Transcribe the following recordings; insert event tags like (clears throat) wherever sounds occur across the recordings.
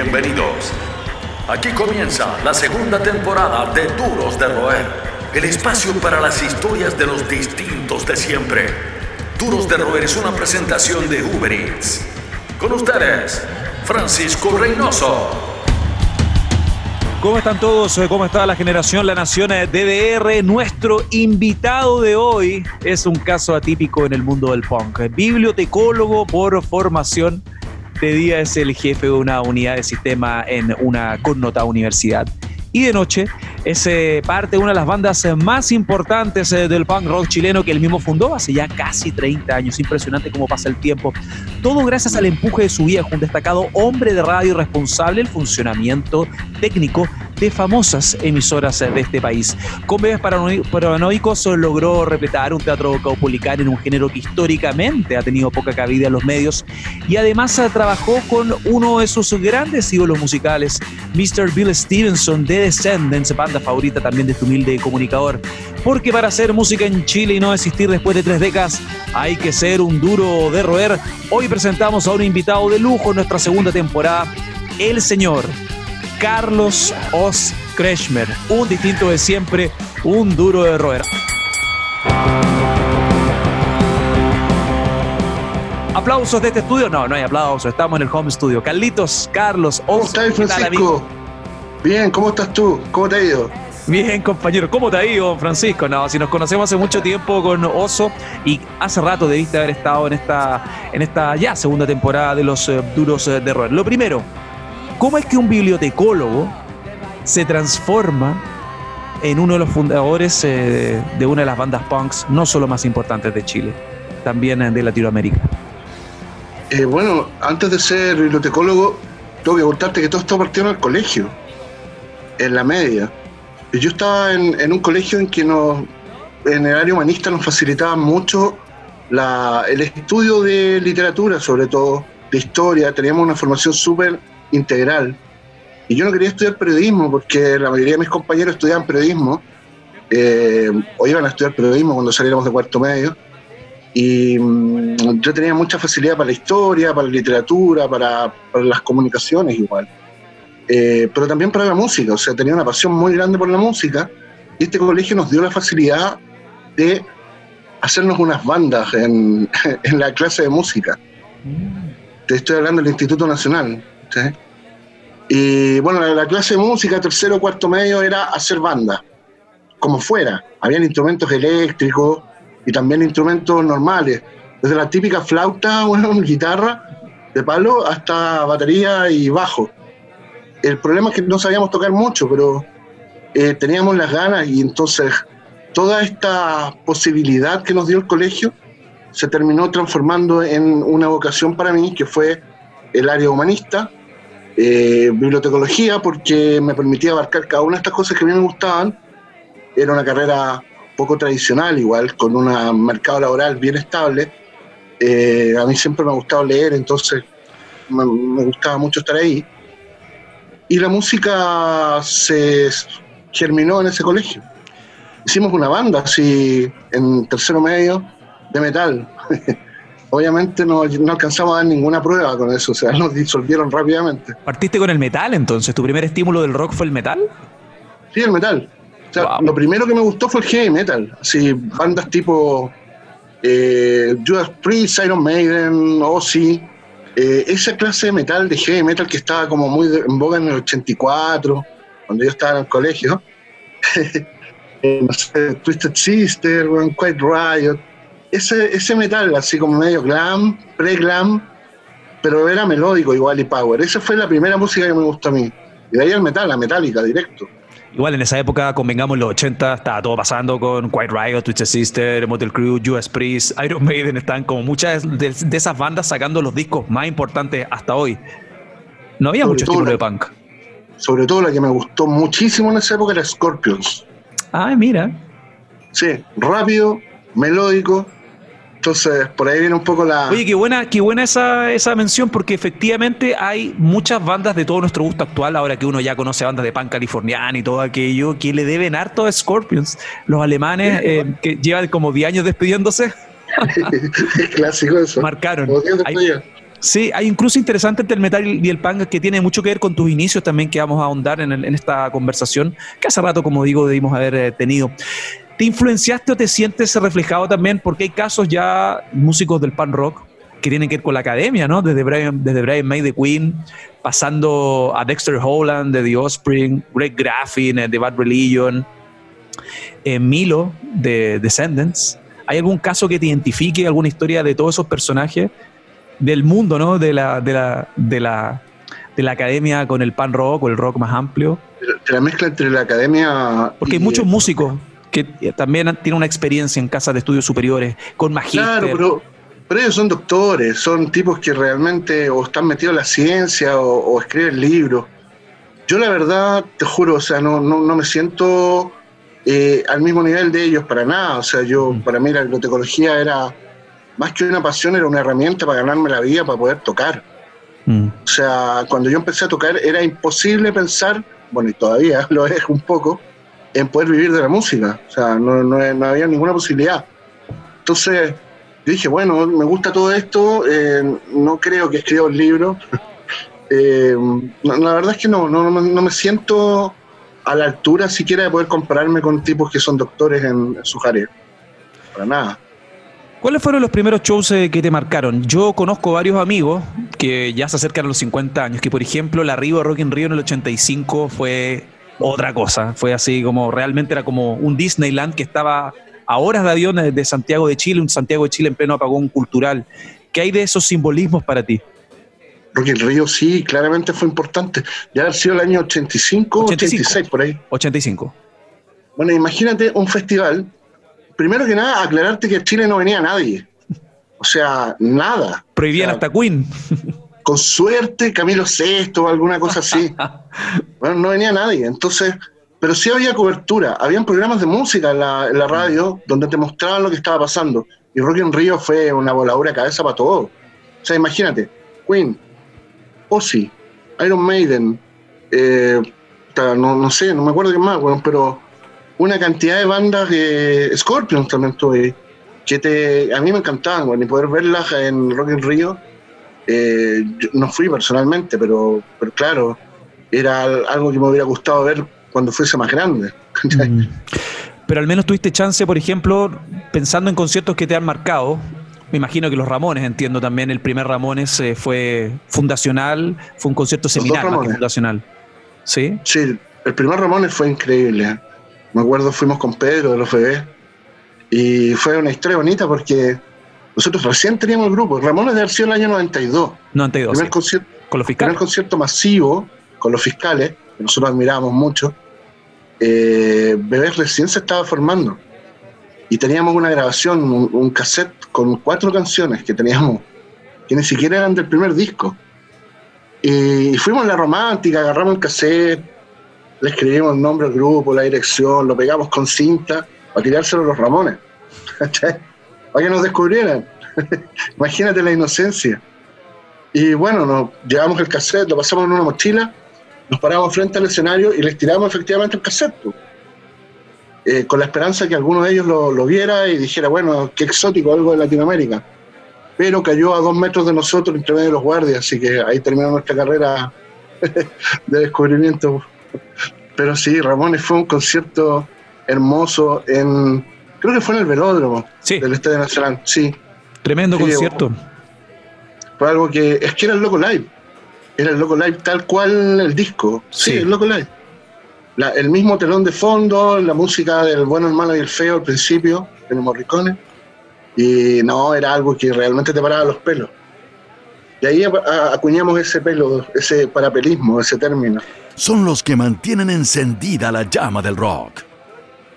Bienvenidos. Aquí comienza la segunda temporada de Duros de Roer, el espacio para las historias de los distintos de siempre. Duros de Roer es una presentación de Uber Eats. Con ustedes, Francisco Reynoso. ¿Cómo están todos? ¿Cómo está la generación La Nación DDR? Nuestro invitado de hoy es un caso atípico en el mundo del punk. Bibliotecólogo por formación de día es el jefe de una unidad de sistema en una connotada universidad. Y de noche es eh, parte de una de las bandas eh, más importantes eh, del punk rock chileno que él mismo fundó hace ya casi 30 años. Impresionante cómo pasa el tiempo. Todo gracias al empuje de su viejo, un destacado hombre de radio responsable del funcionamiento técnico de famosas emisoras de este país. Con Bebés Paranoicos logró repletar un teatro caupolicán en un género que históricamente ha tenido poca cabida en los medios y además trabajó con uno de sus grandes ídolos musicales, Mr. Bill Stevenson de Descendants, banda favorita también de este humilde comunicador. Porque para hacer música en Chile y no existir después de tres décadas, hay que ser un duro de roer. Hoy presentamos a un invitado de lujo en nuestra segunda temporada, el señor Carlos Os Kretschmer, un distinto de siempre, un duro de roer. ¿Aplausos de este estudio? No, no hay aplausos, estamos en el home studio. Carlitos, Carlos, ¿Cómo estás, Francisco? Bien, ¿cómo estás tú? ¿Cómo te ha ido? Bien, compañero, ¿cómo te ha ido, Francisco? No, si nos conocemos hace mucho tiempo con Oso y hace rato debiste haber estado en esta, en esta ya segunda temporada de los eh, duros eh, de roer. Lo primero, ¿Cómo es que un bibliotecólogo se transforma en uno de los fundadores eh, de una de las bandas punks no solo más importantes de Chile, también de Latinoamérica? Eh, bueno, antes de ser bibliotecólogo, tengo que contarte que todo esto partió en el colegio, en la media. Yo estaba en, un colegio en que nos, en el área humanista nos facilitaban mucho el estudio de literatura, sobre todo, de historia. Teníamos una formación súper integral. Y yo no quería estudiar periodismo porque la mayoría de mis compañeros estudiaban periodismo eh, o iban a estudiar periodismo cuando saliéramos de cuarto medio. Y mm, yo tenía mucha facilidad para la historia, para la literatura, para, las comunicaciones igual. Eh, pero también para la música, o sea, tenía una pasión muy grande por la música y este colegio nos dio la facilidad de hacernos unas bandas en, (laughs) la clase de música. Te estoy hablando del Instituto Nacional. Y bueno, la, clase de música, tercero cuarto medio, era hacer banda, como fuera. Habían instrumentos eléctricos y también instrumentos normales, desde la típica flauta, (laughs) bueno, guitarra de palo, hasta batería y bajo. El problema es que no sabíamos tocar mucho, pero eh, teníamos las ganas y entonces toda esta posibilidad que nos dio el colegio se terminó transformando en una vocación para mí, que fue el área humanista, eh, bibliotecología, porque me permitía abarcar cada una de estas cosas que a mí me gustaban. Era una carrera poco tradicional, igual, con un mercado laboral bien estable. Eh, a mí siempre me ha gustado leer, entonces me, gustaba mucho estar ahí. Y la música se germinó en ese colegio. Hicimos una banda así en tercero medio de metal. (laughs) obviamente no, no, alcanzamos a dar ninguna prueba con eso, o sea, (laughs) nos disolvieron rápidamente. ¿Partiste con el metal entonces? ¿Tu primer estímulo del rock fue el metal? Sí, el metal. O sea, lo primero que me gustó fue el heavy metal, así bandas tipo eh, Judas Priest, Iron Maiden, Ozzy, eh, esa clase de metal, de heavy metal que estaba como muy en boga en el 84, cuando yo estaba en el colegio. (laughs) Eh, Twisted Sister, Quiet Riot, ese, ese metal, así como medio glam, pre-glam, pero era melódico igual y power. Esa fue la primera música que me gustó a mí. Y de ahí el metal, la metálica, directo. Igual en esa época, convengamos, en los 80 estaba todo pasando con Quiet Riot, Twisted Sister, Motel Crew, US Priest, Iron Maiden, están como muchas de, esas bandas sacando los discos más importantes hasta hoy. No había mucho estilo de punk. Sobre todo la que me gustó muchísimo en esa época era Scorpions. Ay, mira. Sí, rápido, melódico, entonces, por ahí viene un poco la. Oye, qué buena, qué buena esa, esa mención, porque efectivamente hay muchas bandas de todo nuestro gusto actual, ahora que uno ya conoce bandas de pan californiana y todo aquello, que le deben harto a Scorpions. Los alemanes eh, que llevan como 10 años despidiéndose. (laughs) es clásico eso. Marcaron. Sí, hay incluso interesante entre el metal y el punk que tiene mucho que ver con tus inicios también que vamos a ahondar en, esta conversación que hace rato, como digo, debimos haber eh, tenido. ¿Te influenciaste o te sientes reflejado también? Porque hay casos ya músicos del punk rock que tienen que ver con la academia, ¿no? Desde Brian, desde Brian May de Queen, pasando a Dexter Holland de The Offspring, Greg Graffin de Bad Religion, eh, Milo de Descendants. ¿Hay algún caso que te identifique, alguna historia de todos esos personajes del mundo, ¿no? De la, de la, de la, de la academia con el pan rock o el rock más amplio. De la mezcla entre la academia. Porque hay muchos músicos que también tienen una experiencia en casas de estudios superiores, con magíster. Claro, pero, pero ellos son doctores, son tipos que realmente o están metidos en la ciencia o, escriben libros. Yo la verdad, te juro, o sea, no, no, no me siento eh, al mismo nivel de ellos para nada. O sea, yo, mm. para mí la bibliotecología era más que una pasión, era una herramienta para ganarme la vida, para poder tocar. Mm. O sea, cuando yo empecé a tocar era imposible pensar, bueno, y todavía (laughs) lo es un poco, en poder vivir de la música. O sea, no, no, había ninguna posibilidad. Entonces, yo dije, bueno, me gusta todo esto, eh, no creo que escriba un libro. (laughs) Eh, la verdad es que no, no, no, me siento a la altura siquiera de poder compararme con tipos que son doctores en, en sus áreas. Para nada. ¿Cuáles fueron los primeros shows eh, que te marcaron? Yo conozco varios amigos que ya se acercan a los 50 años, que por ejemplo la Río Rock in Rio en el 85 fue otra cosa, fue así como realmente era como un Disneyland que estaba a horas de avión de Santiago de Chile, un Santiago de Chile en pleno apagón cultural. ¿Qué hay de esos simbolismos para ti? Rock in Rio sí, claramente fue importante. Ya ha sido el año 85, 86 por ahí. 85. Bueno, imagínate un festival primero que nada, aclararte que a Chile no venía nadie. O sea, nada. Prohibían hasta Queen. Con suerte, Camilo VI o alguna cosa así. (laughs) bueno, no venía nadie. Entonces, pero sí había cobertura. Habían programas de música en la, radio donde te mostraban lo que estaba pasando. Y Rock in Rio fue una voladura de cabeza para todo. O sea, imagínate, Queen, Ozzy, Iron Maiden, eh, no, no, sé, no me acuerdo qué más, bueno, pero una cantidad de bandas de Scorpions también estuve, que te, a mí me encantaban, bueno, y poder verlas en Rock in Rio, eh, no fui personalmente, pero, pero claro, era algo que me hubiera gustado ver cuando fuese más grande. Mm. (laughs) Pero al menos tuviste chance, por ejemplo, pensando en conciertos que te han marcado, me imagino que los Ramones, entiendo también, el primer Ramones eh, fue fundacional, fue un concierto seminal más que fundacional. ¿Sí? Sí, el primer Ramones fue increíble. Me acuerdo, fuimos con Pedro de los bebés y fue una historia bonita porque nosotros recién teníamos el grupo. Ramón es de el año 92. 92. Primer, concierto, con los fiscales. primer concierto masivo con los fiscales, que nosotros admirábamos mucho. Eh, Bebés recién se estaba formando y teníamos una grabación, un, cassette con cuatro canciones que teníamos, que ni siquiera eran del primer disco. Y, fuimos a la romántica, agarramos el cassette, le escribimos el nombre del grupo, la dirección, lo pegamos con cinta para tirárselo a los Ramones, (laughs) para que nos descubrieran. (laughs) Imagínate la inocencia. Y bueno, nos llevamos el cassette, lo pasamos en una mochila, nos paramos frente al escenario y les tiramos efectivamente el cassette. Eh, con la esperanza que alguno de ellos lo, lo, viera y dijera, bueno, qué exótico, algo de Latinoamérica. Pero cayó a dos metros de nosotros entre medio de los guardias, así que ahí terminó nuestra carrera (laughs) de descubrimiento pero sí, Ramones fue un concierto hermoso en. Creo que fue en el velódromo del Estadio Nacional. Sí. Tremendo concierto. Fue algo que. Es que era el Loco Live. Era el Loco Live tal cual el disco. Sí, el Loco Live. el mismo telón de fondo, la música del bueno, el malo y el feo al principio, de los morricones. Y no, era algo que realmente te paraba los pelos. Y ahí acuñamos ese pelo, ese parapelismo, ese término son los que mantienen encendida la llama del rock.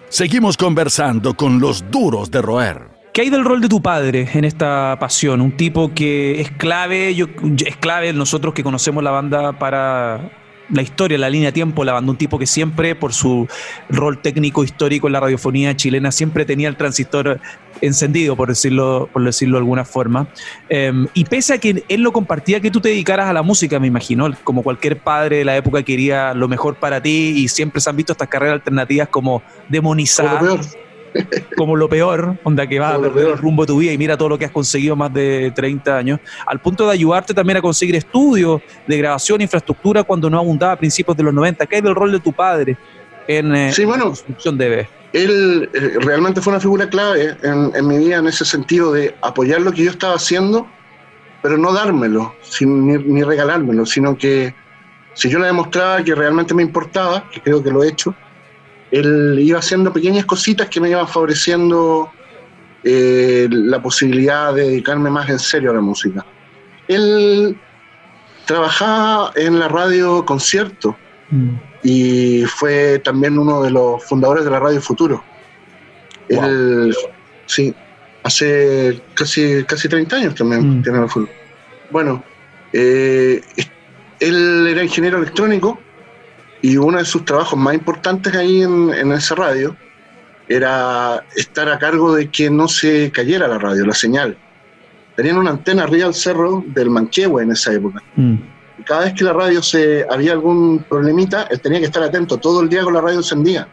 Seguimos conversando con los duros de roer. ¿Qué hay del rol de tu padre en esta pasión? Un tipo que es clave, yo, es clave nosotros que conocemos la banda para la historia, la línea de tiempo, la banda, un tipo que siempre, por su rol técnico histórico en la radiofonía chilena, siempre tenía el transistor encendido, por decirlo, por decirlo de alguna forma. Em, y pese a que él lo compartía, que tú te dedicaras a la música, me imagino, como cualquier padre de la época quería lo mejor para ti y siempre se han visto estas carreras alternativas como demonizar como lo peor, onda que va a perder el rumbo de tu vida y mira todo lo que has conseguido más de 30 años, al punto de ayudarte también a conseguir estudios de grabación, infraestructura cuando no abundaba a principios de los 90. ¿Qué es del rol de tu padre en, eh, sí, bueno, construcción de Él eh, realmente fue una figura clave en, mi vida en ese sentido de apoyar lo que yo estaba haciendo, pero no dármelo, sin, ni, ni regalármelo, sino que si yo le demostraba que realmente me importaba, que creo que lo he hecho, él iba haciendo pequeñas cositas que me iban favoreciendo eh, la posibilidad de dedicarme más en serio a la música. Él trabajaba en la radio concierto mm. y fue también uno de los fundadores de la Radio Futuro. Él, sí, hace casi, casi 30 años también mm. tiene el futuro. Bueno, eh, él era ingeniero electrónico y uno de sus trabajos más importantes ahí en, en esa radio era estar a cargo de que no se cayera la radio, la señal. Tenían una antena arriba del cerro del Manquehue en esa época. Mm. Y cada vez que la radio se había algún problemita, él tenía que estar atento todo el día con la radio encendida,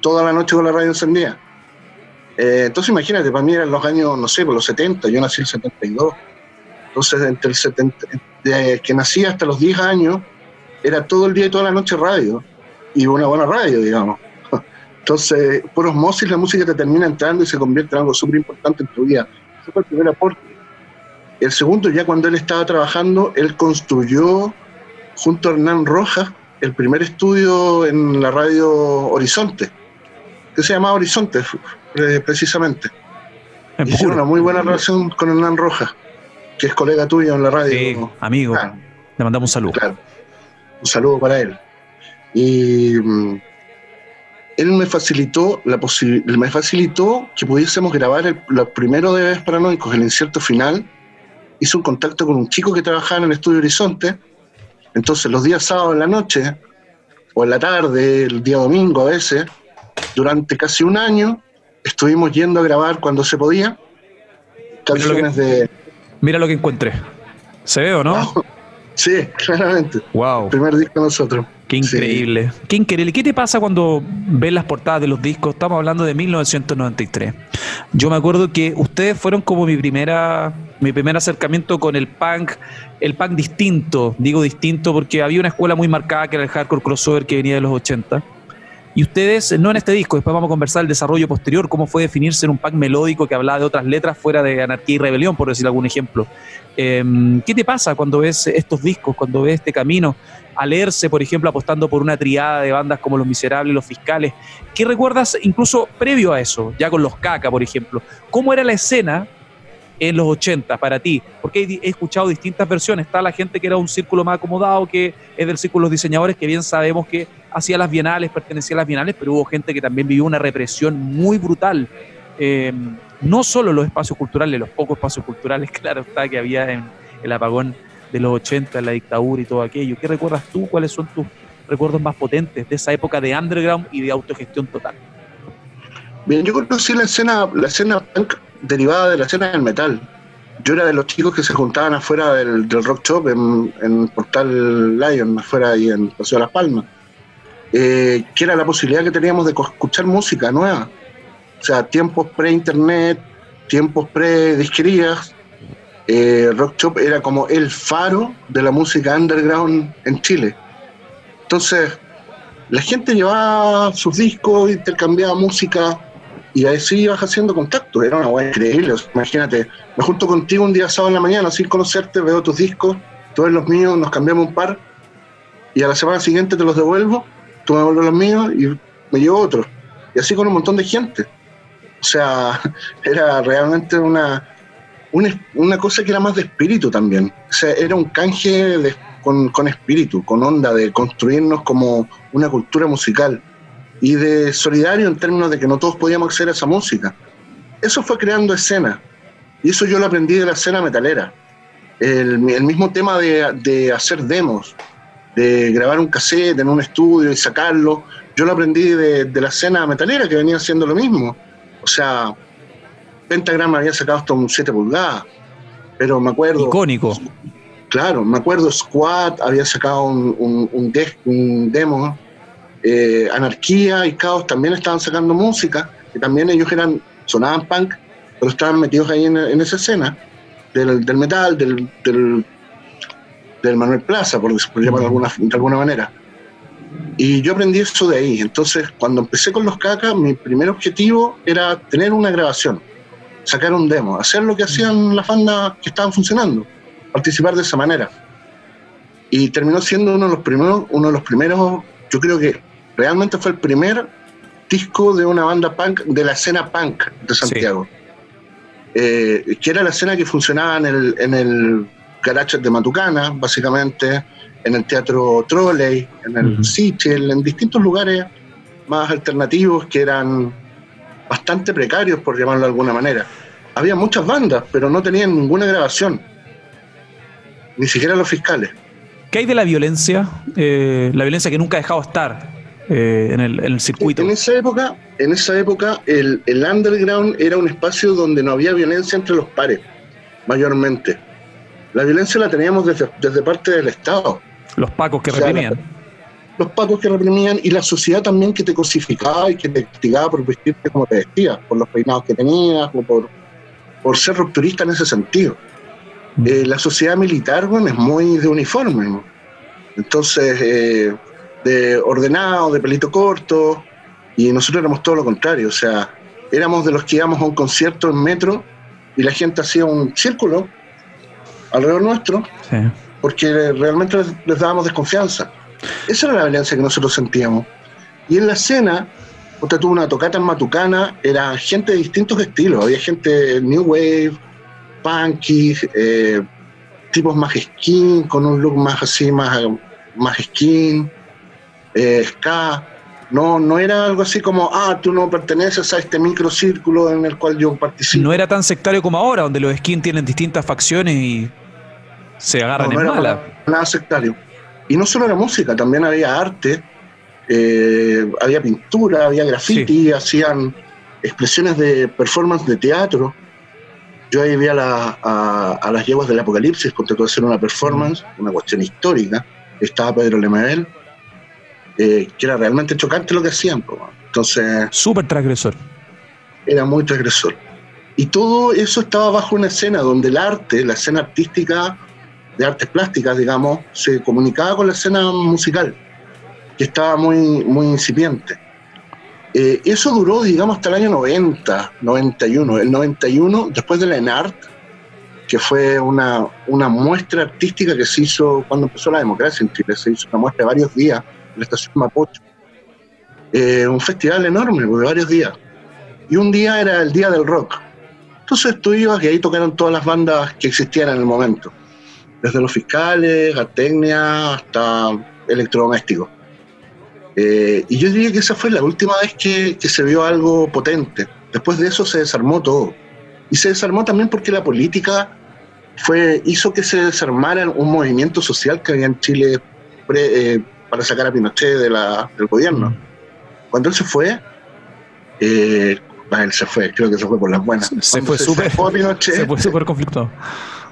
toda la noche con la radio encendida. Eh, entonces imagínate, para mí eran los años, no sé, por los 70, yo nací en el 72. Entonces, entre el 70, de que nací hasta los 10 años, era todo el día y toda la noche radio, y una buena radio, digamos. (laughs) Entonces, por osmosis la música te termina entrando y se convierte en algo súper importante en tu vida. Ese fue el primer aporte. El segundo, ya cuando él estaba trabajando, él construyó junto a Hernán Rojas el primer estudio en la radio Horizonte, que se llamaba Horizonte precisamente. Hicieron una muy buena relación con Hernán Rojas, que es colega tuyo en la radio. Sí, amigo. Le mandamos un saludo. Claro. Un saludo para él. Y mm, él me facilitó la me facilitó que pudiésemos grabar el, los primeros de Paranoicos, el incierto final. Hizo un contacto con un chico que trabajaba en el estudio Horizonte. Entonces, los días sábados en la noche, o en la tarde, el día domingo a veces, durante casi un año, estuvimos yendo a grabar cuando se podía. Canciones de. Mira lo que encontré. ¿Se ve o no? (laughs) Sí, (laughs) claramente. Wow. primer disco de nosotros. Qué increíble. Qué increíble. ¿Qué te pasa cuando ves las portadas de los discos? Estamos hablando de 1993. Yo me acuerdo que ustedes fueron como mi primera mi primer acercamiento con el punk, el punk distinto. Digo distinto porque había una escuela muy marcada que era el hardcore crossover que venía de los 80 y ustedes, no en este disco, después vamos a conversar el desarrollo posterior, cómo fue definirse en un punk melódico que hablaba de otras letras fuera de anarquía y rebelión, por decir algún ejemplo. Em, ¿Qué te pasa cuando ves estos discos, cuando ves este camino? A leerse, por ejemplo, apostando por una triada de bandas como Los Miserables, Los Fiscales. ¿Qué recuerdas incluso previo a eso, ya con Los Caca, por ejemplo? ¿Cómo era la escena en los 80 para ti? Porque he escuchado distintas versiones. Está la gente que era un círculo más acomodado, que es del círculo de los diseñadores, que bien sabemos que hacía las bienales, pertenecía a las bienales, pero hubo gente que también vivió una represión muy brutal. Eh, no solo los espacios culturales, los pocos espacios culturales, (laughs) claro está, que había en el apagón de los 80, en la dictadura y todo aquello. ¿Qué recuerdas tú? ¿Cuáles son tus recuerdos más potentes de esa época de underground y de autogestión total? Bien, yo conocí la escena, la escena punk derivada de la escena del metal. Yo era de los chicos que se juntaban afuera del, rock shop en, Portal Lion, afuera y en Paseo de las Palmas. Eh, que era la posibilidad que teníamos de escuchar música nueva. O sea, tiempos pre-internet, tiempos pre-disquerías. Eh, rock Shop era como el faro de la música underground en Chile. Entonces, la gente llevaba sus discos, intercambiaba música y así ibas haciendo contacto. Era una buena increíble. imagínate, me junto contigo un día sábado en la mañana sin conocerte, veo tus discos, todos los míos, nos cambiamos un par y a la semana siguiente te los devuelvo, tú me devuelves los míos y me llevo otros. Y así con un montón de gente. O sea, (laughs) era realmente una, una, cosa que era más de espíritu también. O sea, era un canje con, con espíritu, con onda de construirnos como una cultura musical y de solidario en términos de que no todos podíamos acceder a esa música. Eso fue creando escena. Y eso yo lo aprendí de la escena metalera. El, mismo tema de, hacer demos, de grabar un cassette en un estudio y sacarlo, yo lo aprendí de, la escena metalera que venía haciendo lo mismo. O sea, Pentagram había sacado hasta un 7 pulgadas, pero me acuerdo... Icónico. Claro, me acuerdo Squad había sacado un, un demo eh, Anarquía y Caos también estaban sacando música que también ellos eran, sonaban punk, pero estaban metidos ahí en, esa escena del, metal, del, del, Manuel Plaza, por, llamarlo de alguna, de alguna manera. Y yo aprendí eso de ahí. Entonces, cuando empecé con los cacas, mi primer objetivo era tener una grabación, sacar un demo, hacer lo que hacían las bandas que estaban funcionando, participar de esa manera. Y terminó siendo uno de los primeros, uno de los primeros, yo creo que realmente fue el primer disco de una banda punk, de la escena punk de Santiago. Eh, que era la escena que funcionaba en el, en el garage de Matucana, básicamente, en el Teatro Trolley, en el uh en distintos lugares más alternativos que eran bastante precarios, por llamarlo de alguna manera. Había muchas bandas, pero no tenían ninguna grabación, ni siquiera los fiscales. ¿Qué hay de la violencia? Eh, la violencia que nunca ha dejado estar eh, en, el, circuito. En esa época, en esa época el, underground era un espacio donde no había violencia entre los pares, mayormente. La violencia la teníamos desde, parte del Estado. Los pacos que reprimían. los pacos que reprimían y la sociedad también que te cosificaba y que te castigaba por vestirte como te vestías, por los peinados que tenías, o por, por ser rupturista en ese sentido. Mm. Eh, la sociedad militar, bueno, es muy de uniforme. Entonces, eh, de ordenado, de pelito corto, y nosotros éramos todo lo contrario, o sea, éramos de los que íbamos a un concierto en metro y la gente hacía un círculo alrededor nuestro, porque realmente les, dábamos desconfianza. Esa era la violencia que nosotros sentíamos. Y en la escena, usted tuvo una tocata en Matucana, era gente de distintos estilos, había gente New Wave, punky, eh, tipos más skin, con un look más así, más, más skin, eh, ska. No, no era algo así como, ah, tú no perteneces a este microcírculo en el cual yo participo. No era tan sectario como ahora, donde los skin tienen distintas facciones y se agarran no, no en mala. Nada, sectario. Y no solo era música, también había arte, eh, había pintura, había graffiti, hacían expresiones de performance de teatro. Yo ahí vi a, las yeguas del apocalipsis, todo hacer una performance, una cuestión histórica. Estaba Pedro Lemebel eh, que era realmente chocante lo que hacían. Entonces. Súper transgresor. Era muy transgresor. Y todo eso estaba bajo una escena donde el arte, la escena artística de artes plásticas, digamos, se comunicaba con la escena musical, que estaba muy, muy incipiente. Eh, eso duró, digamos, hasta el año 90, 91. El 91, después de la ENART, que fue una, una muestra artística que se hizo cuando empezó la democracia en Chile, se hizo una muestra de varios días la estación Mapocho. Eh, un festival enorme, de varios días. Y un día era el día del rock. Entonces tú ibas y ahí tocaron todas las bandas que existían en el momento. Desde los fiscales, Gatecnia, hasta electrodomésticos. Eh, y yo diría que esa fue la última vez que, que, se vio algo potente. Después de eso se desarmó todo. Y se desarmó también porque la política fue, hizo que se desarmara un movimiento social que había en Chile eh, para sacar a Pinochet de la, del gobierno. Cuando él se fue, eh, él se fue, creo que se fue por las buenas. Se fue súper se fue súper conflicto.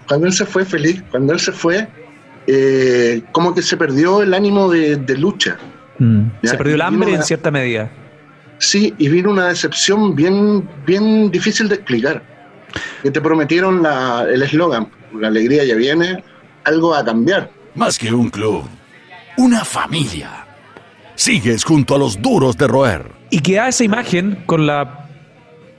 Cuando él se fue feliz, cuando él se fue, eh, como que se perdió el ánimo de, lucha. Mm. Se perdió el hambre en cierta medida. Sí, y vino una decepción bien, bien difícil de explicar. Que te prometieron el eslogan, la alegría ya viene, algo a cambiar. Más que un club una familia. Sigues junto a los duros de roer. Y queda esa imagen con la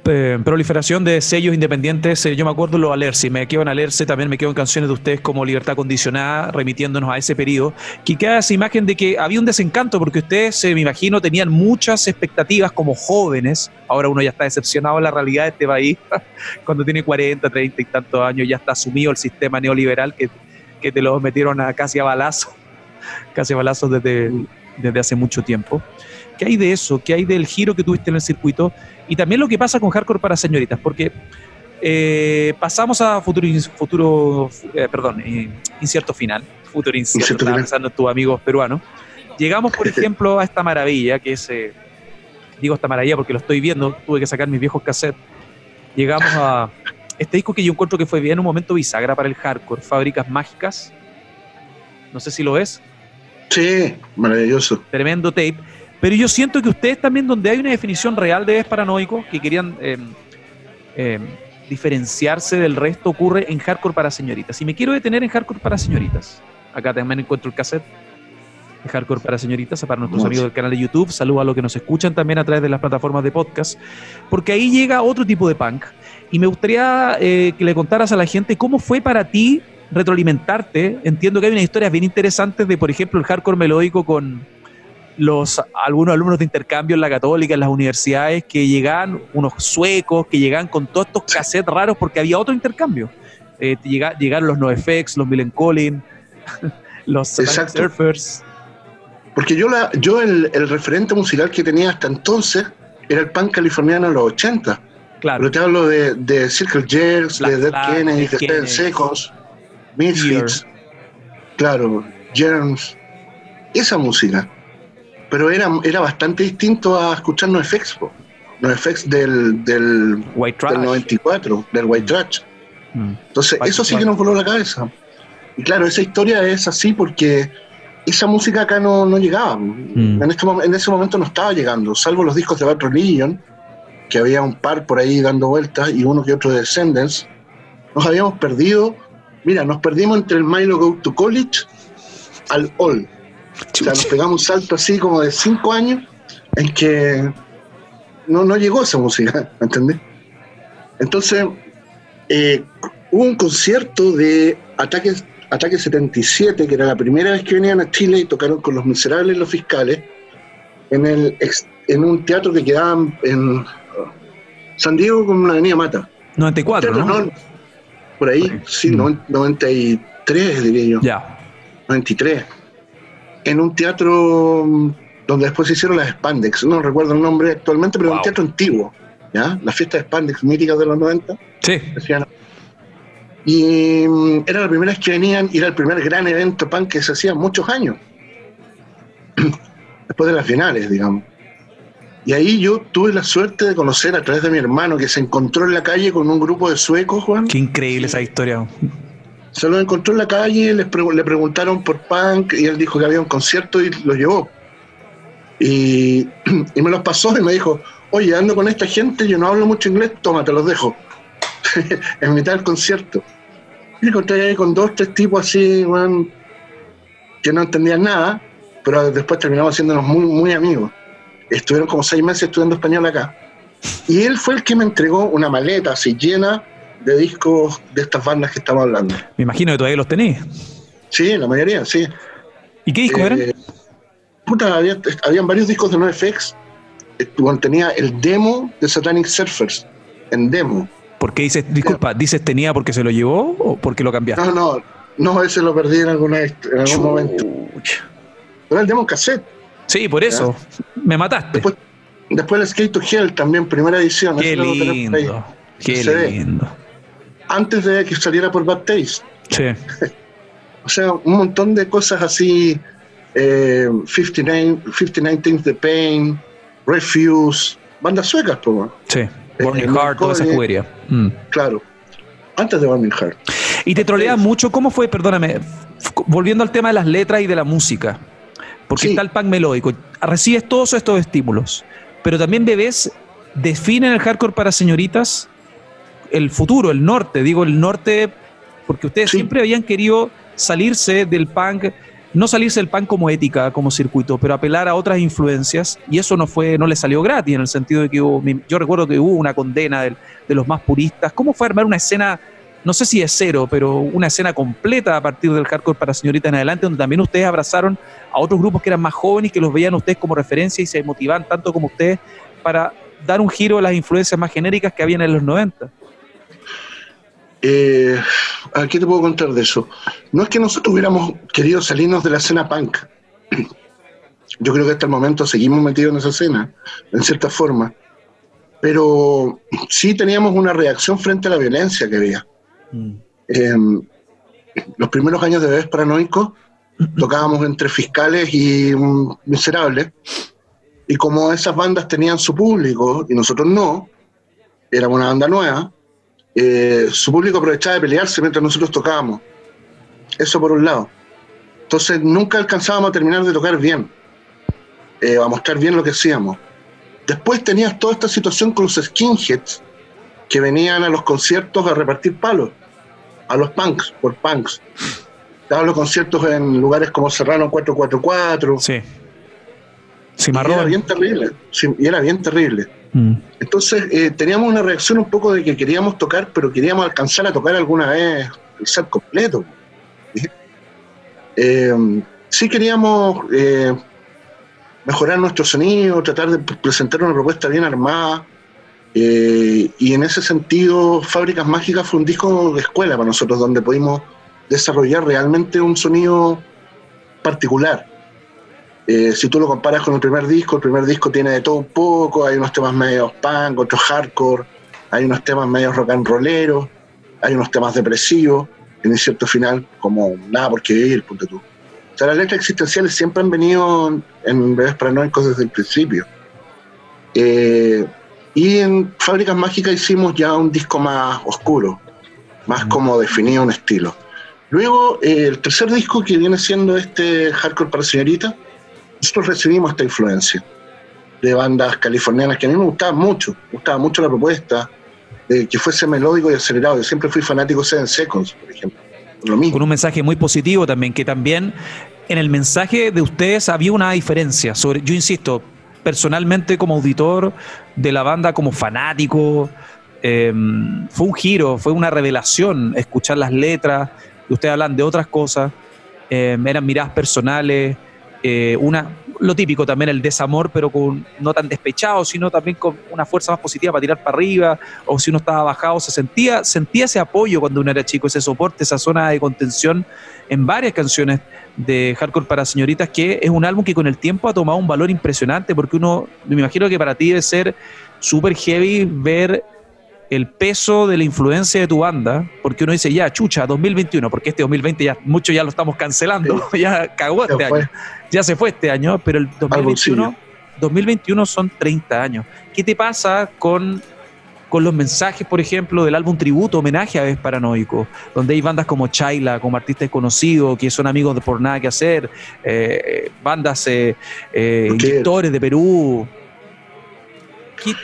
eh, proliferación de sellos independientes. Eh, yo me acuerdo lo Alerce, me quedo en también me quedo en canciones de ustedes como Libertad Condicionada, remitiéndonos a ese periodo. Que queda esa imagen de que había un desencanto, porque ustedes, eh, me imagino, tenían muchas expectativas como jóvenes. Ahora uno ya está decepcionado de la realidad de este país. (laughs) Cuando tiene 40, 30 y tantos años, ya está asumido el sistema neoliberal que, que te lo metieron a casi a balazo casi balazos desde, desde hace mucho tiempo. ¿Qué hay de eso? ¿Qué hay del giro que tuviste en el circuito? Y también lo que pasa con Hardcore para señoritas, porque eh, pasamos a futuro, futuro eh, perdón, eh, incierto final, futuro incierto, estaba pensando en tus amigos peruanos. Llegamos, por (laughs) ejemplo, a esta maravilla, que es, digo esta maravilla porque lo estoy viendo, tuve que sacar mis viejos cassettes. Llegamos a este disco que yo encuentro que fue bien un momento bisagra para el hardcore, Fábricas Mágicas. No sé si lo es. Sí, maravilloso. Tremendo tape. Pero yo siento que ustedes también, donde hay una definición real de es paranoico, que querían eh, eh, diferenciarse del resto, ocurre en hardcore para señoritas. Y me quiero detener en hardcore para señoritas. Acá también encuentro el cassette de hardcore para señoritas, para nuestros amigos del canal de YouTube. Saludos a los que nos escuchan también a través de las plataformas de podcast, porque ahí llega otro tipo de punk. Y me gustaría eh, que le contaras a la gente cómo fue para ti retroalimentarte. Entiendo que hay unas historias bien interesantes de, por ejemplo, el hardcore melódico con los algunos alumnos de intercambio en la católica, en las universidades, que llegaban, unos suecos, que llegaban con todos estos cassettes raros porque había otro intercambio. Eh, llegaron los NoFX, los Millen Collin, (laughs) los Surfers. Porque yo, la, yo el, referente musical que tenía hasta entonces era el punk californiano de los 80. Claro. Pero te hablo de, de Circle Jerks, de Dead Kennedy, de Seven Secos, Misfits, claro, Germs, esa música. Pero era, era bastante distinto a escuchar NoFX, NoFX del, del, White del 94, del White Trash. Mm. Entonces, eso sí que nos voló la cabeza. Y claro, esa historia es así porque esa música acá no, no llegaba. Mm. En, este, en ese momento no estaba llegando, salvo los discos de Bad Religion, que había un par por ahí dando vueltas, y uno que otro de Descendants. Nos habíamos perdido Mira, nos perdimos entre el Milo Go to College al All. O sea, nos pegamos un salto así como de cinco años en que no, no llegó esa música, ¿entendés? Entonces, eh, hubo un concierto de Ataque, Ataque 77, que era la primera vez que venían a Chile y tocaron con los miserables los fiscales, en, el, en un teatro que quedaba en San Diego con la Avenida Mata. 94, ¿no? Por ahí, sí, 93 diría yo. Ya. 93. En un teatro mm, donde después se hicieron las Spandex, no recuerdo el nombre actualmente, pero un teatro antiguo, ¿ya? La fiesta de Spandex mítica de los 90. Sí. Y mm, era la primera vez que venían y era el primer gran evento punk que se hacía muchos años. (clears throat) Después de las finales, digamos. Y ahí yo tuve la suerte de conocer a través de mi hermano que se encontró en la calle con un grupo de suecos, Juan. Qué increíble esa historia. Se lo encontró en la calle, les le preguntaron por punk y él dijo que había un concierto y lo llevó. (clears throat) Y, me los pasó y me dijo, oye, ando con esta gente, yo no hablo mucho inglés, toma, te los dejo. (laughs) en mitad del concierto. Y me encontré ahí con dos, tres tipos así, Juan, que no entendían nada, pero después terminamos haciéndonos muy, muy amigos estuvieron como seis meses estudiando español acá. Y él fue el que me entregó una maleta así llena de discos de estas bandas que estamos hablando. Me imagino que todavía los tenéis. Sí, la mayoría, sí. ¿Y qué discos eran? Eh, puta, había, habían varios discos de NoFX. Tenía el demo de Satanic Surfers, en demo. ¿Por qué dices, disculpa, dices tenía porque se lo llevó o porque lo cambiaste? No, no, no, ese lo perdí en, alguna, en algún momento. Era el demo cassette. Sí, por eso. Me mataste. Después, el Skate to Hell también, primera edición. Qué lindo. Qué lindo. Antes de que saliera por Bad Taste. Sí. (laughs) o sea, un montón de cosas así. Eh, 59, 59 Things the Pain, Refuse, bandas suecas, pues. Sí. Eh, Burning Heart, toda esa juguería. Mm. Claro. Antes de Burning Heart. Y te trolea mucho. ¿Cómo fue, perdóname, volviendo al tema de las letras y de la música? Porque está el punk melódico. Recibes todos estos estímulos, pero también bebés definen el hardcore para señoritas el futuro, el norte, digo el norte, porque ustedes siempre habían querido salirse del punk, no salirse del punk como ética, como circuito, pero apelar a otras influencias, y eso no fue, no le salió gratis, en el sentido de que hubo, yo recuerdo que hubo una condena de, de los más puristas. ¿Cómo fue armar una escena no sé si es cero, pero una escena completa a partir del hardcore para señorita en adelante, donde también ustedes abrazaron a otros grupos que eran más jóvenes y que los veían ustedes como referencia y se motivaban tanto como ustedes para dar un giro a las influencias más genéricas que habían en los 90. Eh, ¿Qué te puedo contar de eso? No es que nosotros hubiéramos querido salirnos de la escena punk. Yo creo que hasta el momento seguimos metidos en esa escena, en cierta forma. Pero sí teníamos una reacción frente a la violencia que había. Em, los primeros años de Bebés Paranoicos tocábamos entre fiscales y miserables. Y como esas bandas tenían su público y nosotros no, éramos una banda nueva, eh, su público aprovechaba de pelearse mientras nosotros tocábamos. Eso por un lado. Entonces nunca alcanzábamos a terminar de tocar bien. eh, a mostrar bien lo que hacíamos. Después tenías toda esta situación con los skinheads que venían a los conciertos a repartir palos, a los punks, por punks. Daban los conciertos en lugares como Serrano 444. Sí. Y era bien terrible. y era bien terrible. Mm. Entonces eh, teníamos una reacción un poco de que queríamos tocar, pero queríamos alcanzar a tocar alguna vez el set completo. Eh, sí queríamos eh, mejorar nuestro sonido, tratar de presentar una propuesta bien armada. Y en ese sentido, Fábricas Mágicas fue un disco de escuela para nosotros, donde pudimos desarrollar realmente un sonido particular. Eh, si tú lo comparas con el primer disco, el primer disco tiene de todo un poco, hay unos temas medio punk, otros hardcore, hay unos temas medio rock and rolleros, hay unos temas depresivos, en un cierto final, como nada por qué vivir, punto tú. O sea, las letras existenciales siempre han venido en Bebés Paranoicos desde el principio. Eh, y en Fábricas Mágicas hicimos ya un disco más oscuro, más como definido un estilo. Luego, eh, el tercer disco que viene siendo este Hardcore para Señorita, nosotros recibimos esta influencia de bandas californianas que a mí me gustaban mucho, me gustaba mucho la propuesta, de que fuese melódico y acelerado. Yo siempre fui fanático de Seven Seconds, por ejemplo. Lo mismo. Con un mensaje muy positivo también, que también en el mensaje de ustedes había una diferencia. Sobre, yo insisto, personalmente como auditor de la banda, como fanático, em, fue un giro, fue una revelación escuchar las letras. Ustedes hablan de otras cosas, em, eran miradas personales. Eh, una, lo típico también, el desamor, pero con, no tan despechado, sino también con una fuerza más positiva para tirar para arriba, o si uno estaba bajado, se sentía, sentía ese apoyo cuando uno era chico, ese soporte, esa zona de contención en varias canciones de Hardcore para Señoritas, que es un álbum que con el tiempo ha tomado un valor impresionante, porque uno, me imagino que para ti debe ser súper heavy ver el peso de la influencia de tu banda, porque uno dice, ya, chucha, 2021, porque este 2020 ya, mucho ya lo estamos cancelando, (laughs) ya cagó este año, ya se fue este año, pero el 2021, 2021 son 30 años. ¿Qué te pasa con, con los mensajes, por ejemplo, del álbum tributo, homenaje a Ves Paranoico, donde hay bandas como Chaila, como artistas conocidos, que son amigos de Por Nada Que Hacer, eh, bandas, eh, eh de Perú,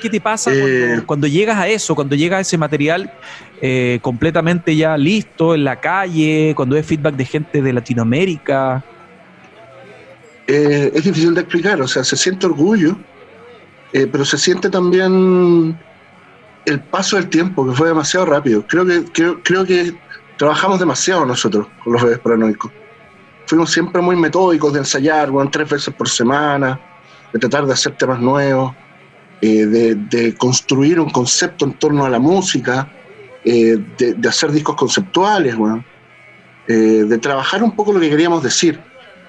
¿Qué, te pasa eh, cuando, llegas a eso, cuando llega a ese material completamente ya listo en la calle, cuando es feedback de gente de Latinoamérica? Eh, es difícil de explicar, o sea, se siente orgullo, pero se siente también el paso del tiempo, que fue demasiado rápido. Creo que, creo, que trabajamos demasiado nosotros con los bebés paranoicos. Fuimos siempre muy metódicos de ensayar, bueno, tres veces por semana, de tratar de hacer temas nuevos. Eh, de, construir un concepto en torno a la música, eh, de, hacer discos conceptuales, eh, de trabajar un poco lo que queríamos decir.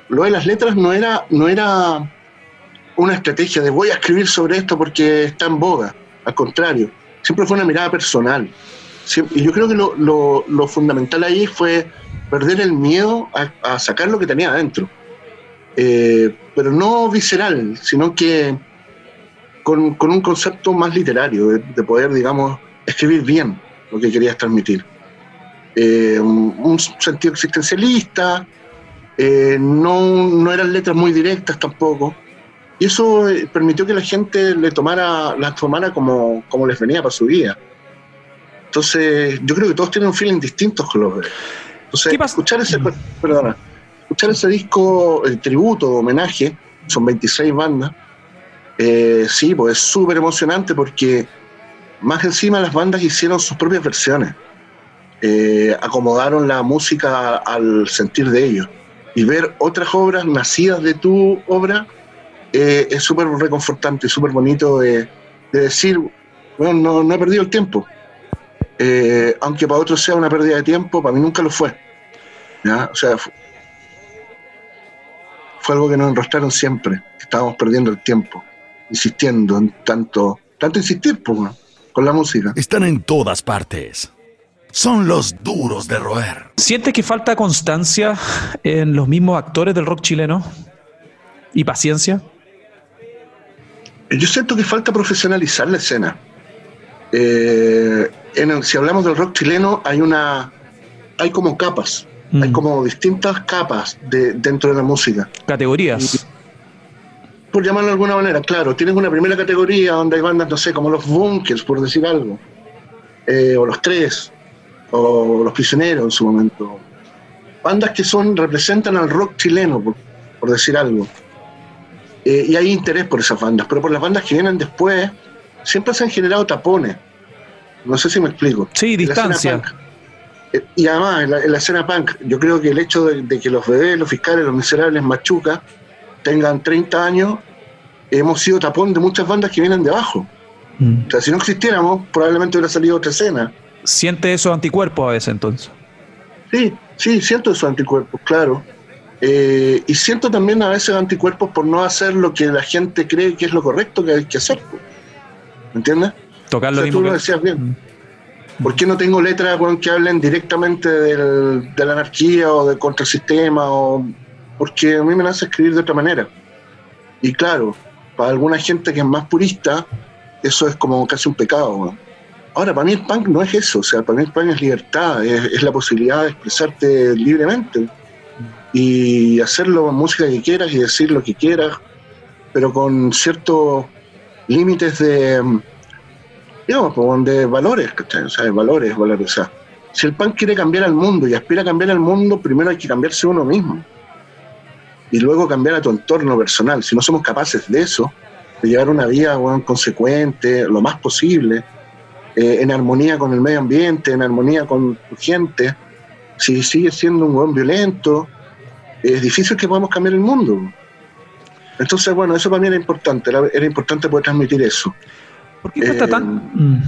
Lo de las letras no era, no era una estrategia de voy a escribir sobre esto porque está en boga, al contrario, siempre fue una mirada personal. y yo creo que lo, fundamental ahí fue perder el miedo a, sacar lo que tenía adentro. pero no visceral, sino que con, un concepto más literario, de, poder, digamos, escribir bien lo que querías transmitir. Eh, un, sentido existencialista, eh, no, no, eran letras muy directas tampoco, y eso eh, permitió que la gente le tomara, las tomara como, como les venía para su vida. Entonces, yo creo que todos tienen un feeling distinto con los Entonces, escuchar ese, perdona, escuchar ese disco, el tributo, homenaje, son 26 bandas, eh, sí, pues es súper emocionante porque más encima las bandas hicieron sus propias versiones. Eh, acomodaron la música al sentir de ellos. Y ver otras obras nacidas de tu obra eh, es súper reconfortante, súper bonito de, decir, bueno, no, he perdido el tiempo. aunque para otros sea una pérdida de tiempo, para mí nunca lo fue. O sea, fue, algo que nos enrostraron siempre, estábamos perdiendo el tiempo insistiendo en tanto, tanto insistir pues, con la música. Están en todas partes. Son los duros de roer. ¿Sientes que falta constancia en los mismos actores del rock chileno? ¿Y paciencia? Yo siento que falta profesionalizar la escena. Eh, si hablamos del rock chileno, hay una. hay como capas. Hay mm. como distintas capas de, dentro de la música. Categorías por llamarlo de alguna manera, claro. Tienes una primera categoría donde hay bandas, no sé, como los Bunkers, por decir algo, eh, o los Tres, o los Prisioneros en su momento. Bandas que son representan al rock chileno, por, decir algo. Eh, y hay interés por esas bandas, pero por las bandas que vienen después, siempre se han generado tapones. No sé si me explico. Sí, distancia. Eh, y además, en la, escena punk, yo creo que el hecho de, que los bebés, los fiscales, los miserables, machuca, tengan 30 años, hemos sido tapón de muchas bandas que vienen de abajo. Mm. O sea, si no existiéramos, probablemente hubiera salido otra escena. ¿Siente esos anticuerpos a veces entonces? Sí, sí, siento esos anticuerpos, claro. Eh, y siento también a veces anticuerpos por no hacer lo que la gente cree que es lo correcto que hay que hacer. ¿Me entiendes? Tocar lo Tú lo decías bien. Mm. ¿Por qué no tengo letras que hablen directamente del, de la anarquía o del contrasistema? O, porque a mí me nace escribir de otra manera. Y claro, para alguna gente que es más purista, eso es como casi un pecado. Ahora, para mí el punk no es eso, o sea, para mí el punk es libertad, es, la posibilidad de expresarte libremente y hacerlo música que quieras y decir lo que quieras, pero con ciertos límites de, digamos, de valores, ¿cachai? O sea, de valores, valores. O sea, si el punk quiere cambiar al mundo y aspira a cambiar al mundo, primero hay que cambiarse uno mismo y luego cambiar a tu entorno personal. Si no somos capaces de eso, de llevar una vida consecuente, lo más posible, eh, en armonía con el medio ambiente, en armonía con tu gente, si sigues siendo un buen violento, es difícil que podamos cambiar el mundo. Entonces, bueno, eso para mí era importante, era, importante poder transmitir eso. ¿Por qué está tan...? Eh, mm,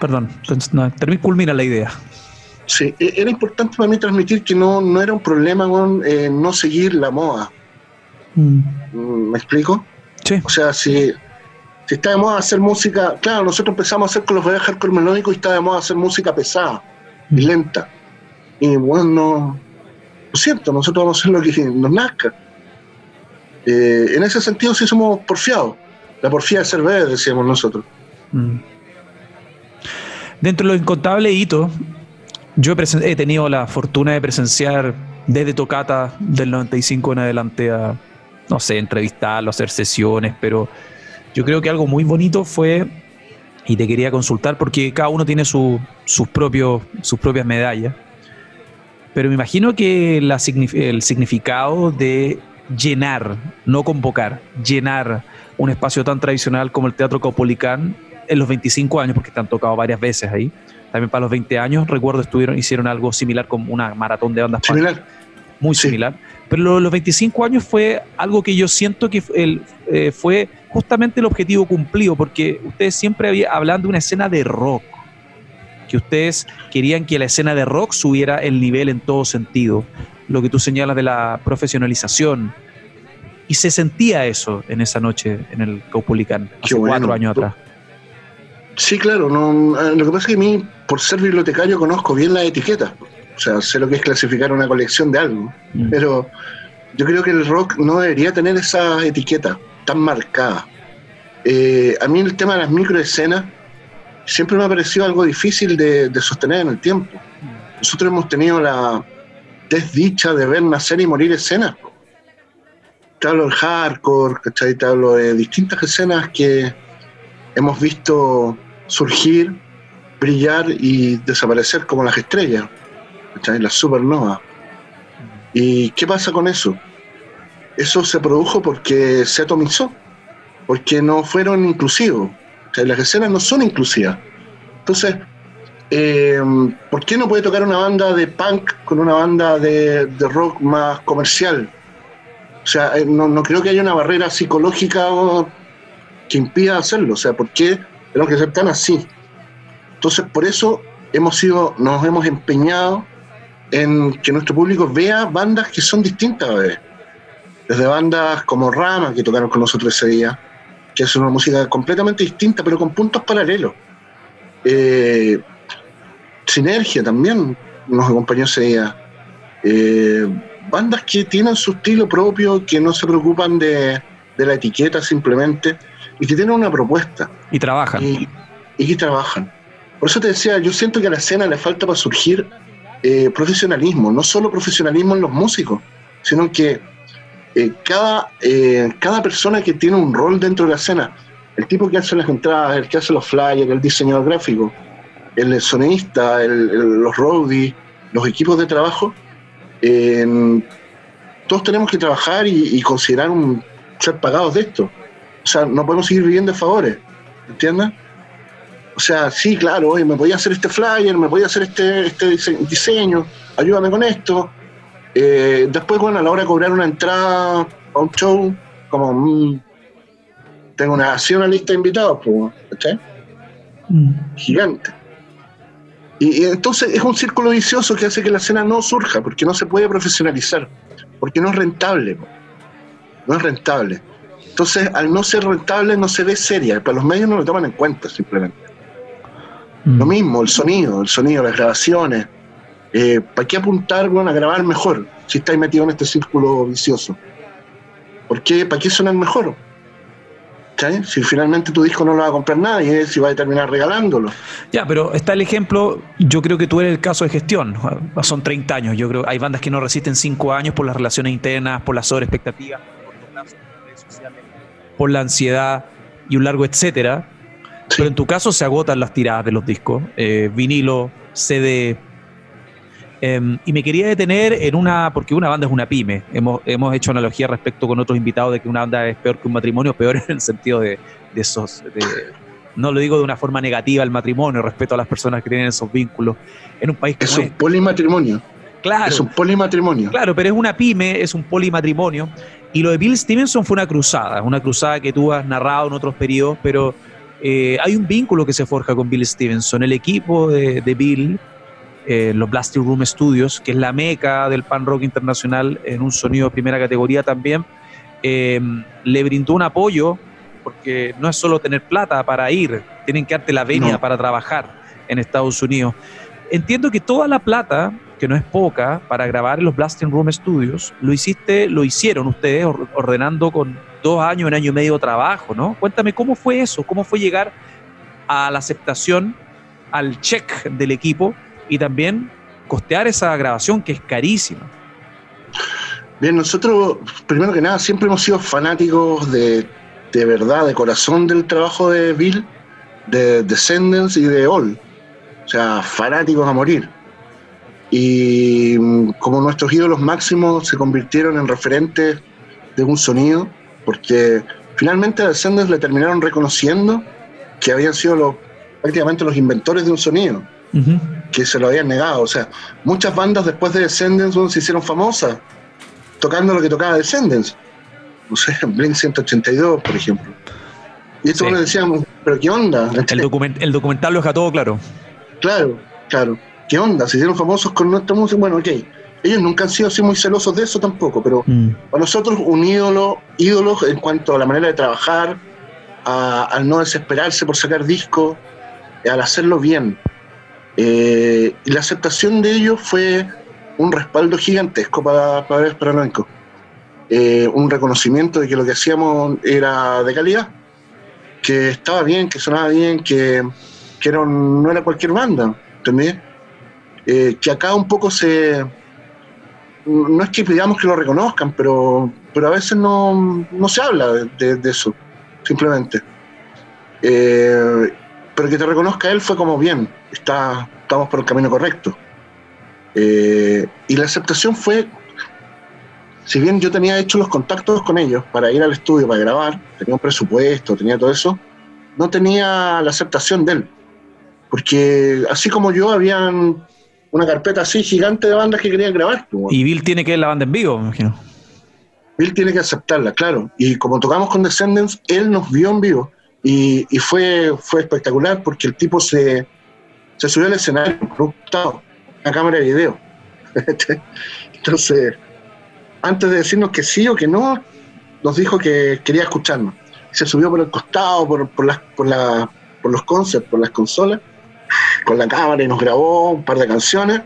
perdón, no, termina, culmina la idea. Sí, e, era importante para mí transmitir que no, no era un problema con eh, no seguir la moda. Mm, ¿Me explico? Sí. O sea, si, si está de moda hacer música, claro, nosotros empezamos a hacer con los bebés hardcore melódicos y está de moda hacer música pesada y mm. lenta. Y bueno, no, lo siento, nosotros vamos a hacer lo que nos nazca. Eh, en ese sentido sí somos porfiados. La porfía de ser bebé, decíamos nosotros. Dentro de los incontables hitos yo he, tenido la fortuna de presenciar desde Tocata del 95 en adelante a, no sé, entrevistarlo, hacer sesiones, pero yo creo que algo muy bonito fue, y te quería consultar, porque cada uno tiene sus, propios, sus propias medallas, pero me imagino que el significado de llenar, no convocar, llenar un espacio tan tradicional como el Teatro Caupolicán en los 25 años, porque te han tocado varias veces ahí, también para los 20 años, recuerdo, estuvieron, hicieron algo similar con una maratón de bandas. Similar. Muy similar. Pero los 25 años fue algo que yo siento que el, eh, fue justamente el objetivo cumplido, porque ustedes siempre había, hablan de una escena de rock, que ustedes querían que la escena de rock subiera el nivel en todo sentido, lo que tú señalas de la profesionalización. Y se sentía eso en esa noche en el Caupolicán, hace cuatro años atrás. Sí, claro. No, eh, lo que pasa es que a mí, por ser bibliotecario, conozco bien las etiquetas. O sea, sé lo que es clasificar una colección de algo. Mm. Pero yo creo que el rock no debería tener esa etiqueta tan marcada. Eh, a mí el tema de las microescenas siempre me ha parecido algo difícil de, sostener en el tiempo. Nosotros hemos tenido la desdicha de ver nacer y morir escenas. Te hablo del hardcore, ¿cachai? Te hablo de distintas escenas que hemos visto surgir, brillar y desaparecer como las estrellas, las supernovas. ¿Y qué pasa con eso? Eso se produjo porque se atomizó, porque no fueron inclusivos. las escenas no son inclusivas. Entonces, eh, ¿por qué no puede tocar una banda de punk con una banda de, rock más comercial? O sea, eh, no, no, creo que haya una barrera psicológica que impida hacerlo. O sea, ¿por qué tenemos que ser tan así? Entonces, por eso hemos sido, nos hemos empeñado en que nuestro público vea bandas que son distintas Desde bandas como Rama, que tocaron con nosotros ese día, que es una música completamente distinta, pero con puntos paralelos. Eh, Sinergia también nos acompañó ese día. Eh, bandas que tienen su estilo propio, que no se preocupan de, de la etiqueta simplemente, y que tienen una propuesta. Y trabajan. Y, que trabajan. Por eso te decía, yo siento que a la escena le falta para surgir eh, profesionalismo, no solo profesionalismo en los músicos, sino que eh, cada, cada persona que tiene un rol dentro de la escena, el tipo que hace las entradas, el que hace los flyers, el diseñador gráfico, el sonista, los roadies, los equipos de trabajo, todos tenemos que trabajar y, considerar un, ser pagados de esto. O sea, no podemos seguir viviendo de favores, ¿entiendes? O sea, sí, claro, oye, me podía hacer este flyer, me podía hacer este, este diseño, ayúdame con esto. Eh, después, bueno, a la hora de cobrar una entrada a un show, como mm, tengo una, así una lista de invitados, pues, ¿cachai? Mm. Gigante. Y, entonces es un círculo vicioso que hace que la escena no surja, porque no se puede profesionalizar, porque no es rentable. No es rentable. Entonces, al no ser rentable, no se ve seria. Para los medios no lo toman en cuenta, simplemente. Mm. Lo mismo, el sonido, el sonido, las grabaciones. Eh, ¿Para qué apuntar bueno, a grabar mejor si estáis metido en este círculo vicioso? ¿Por qué? ¿Para qué sonar mejor? Si finalmente tu disco no lo va a comprar nadie, si va a terminar regalándolo. Ya, pero está el ejemplo, yo creo que tú eres el caso de gestión. Son 30 años, yo creo. Hay bandas que no resisten 5 años por las relaciones internas, por las sobreexpectativas, por la ansiedad y un largo etcétera. Pero en tu caso se agotan las tiradas de los discos. Eh, vinilo, CD, Em, y me quería detener en una, porque una banda es una pyme. Hemos, hemos hecho analogía respecto con otros invitados de que una banda es peor que un matrimonio, peor en el sentido de, esos. no lo digo de una forma negativa el matrimonio, respeto a las personas que tienen esos vínculos. En un país que es un polimatrimonio. Claro. Es un polimatrimonio. Claro, pero es una pyme, es un polimatrimonio. Y lo de Bill Stevenson fue una cruzada, una cruzada que tú has narrado en otros periodos, pero eh, hay un vínculo que se forja con Bill Stevenson. El equipo de, de Bill eh, los Blasting Room Studios, que es la meca del pan rock internacional en un sonido de primera categoría también, eh, le brindó un apoyo, porque no es solo tener plata para ir, tienen que darte la venia para trabajar en Estados Unidos. Entiendo que toda la plata, que no es poca, para grabar en los Blasting Room Studios, lo hiciste, lo hicieron ustedes ordenando con dos años, un año y medio de trabajo, ¿no? Cuéntame cómo fue eso, cómo fue llegar a la aceptación, al check del equipo y también costear esa grabación que es carísima. Bien, nosotros, primero que nada, siempre hemos sido fanáticos de, de verdad, de corazón del trabajo de Bill, de Descendants y de All. O sea, fanáticos a morir. Y mm, como nuestros ídolos máximos se convirtieron en referentes de un sonido, porque finalmente a Descendants le terminaron reconociendo que habían sido los, prácticamente los inventores de un sonido que se lo habían negado. O sea, muchas bandas después de Descendants se hicieron famosas tocando lo que tocaba Descendants. No sé, Blink 182, por ejemplo. Y esto le decíamos, pero ¿qué onda? El, el documental lo deja todo claro. Claro, claro. ¿Qué onda? Se hicieron famosos con nuestra música. Bueno, ok. Ellos nunca han sido así muy celosos de eso tampoco, pero mm. para nosotros un ídolo, ídolos en cuanto a la manera de trabajar, al no desesperarse por sacar discos, al hacerlo bien. Eh, y la aceptación de ellos fue un respaldo gigantesco para, para, para eh, un reconocimiento de que lo que hacíamos era de calidad, que estaba bien, que sonaba bien, que, que era no era cualquier banda, ¿entendés? Eh, que acá un poco se... No es que pidamos que lo reconozcan, pero, pero a veces no, se habla de, eso, simplemente. pero que te reconozca él fue como bien, está, estamos por el camino correcto. Eh, y la aceptación fue, si bien yo tenía hecho los contactos con ellos para ir al estudio, para grabar, tenía un presupuesto, tenía todo eso, no tenía la aceptación de él. Porque así como yo, habían una carpeta así gigante de bandas que querían grabar. Pues, y Bill tiene que ver la banda en vivo, me imagino. Bill tiene que aceptarla, claro. Y como tocamos con Descendants, él nos vio en vivo. Y, y fue, fue espectacular porque el tipo se, se subió al escenario, una cámara de video. (laughs) Entonces, antes de decirnos que sí o que no, nos dijo que quería escucharnos. Se subió por el costado, por, por, las, por, la, por los concepts, por las consolas, con la cámara y nos grabó un par de canciones.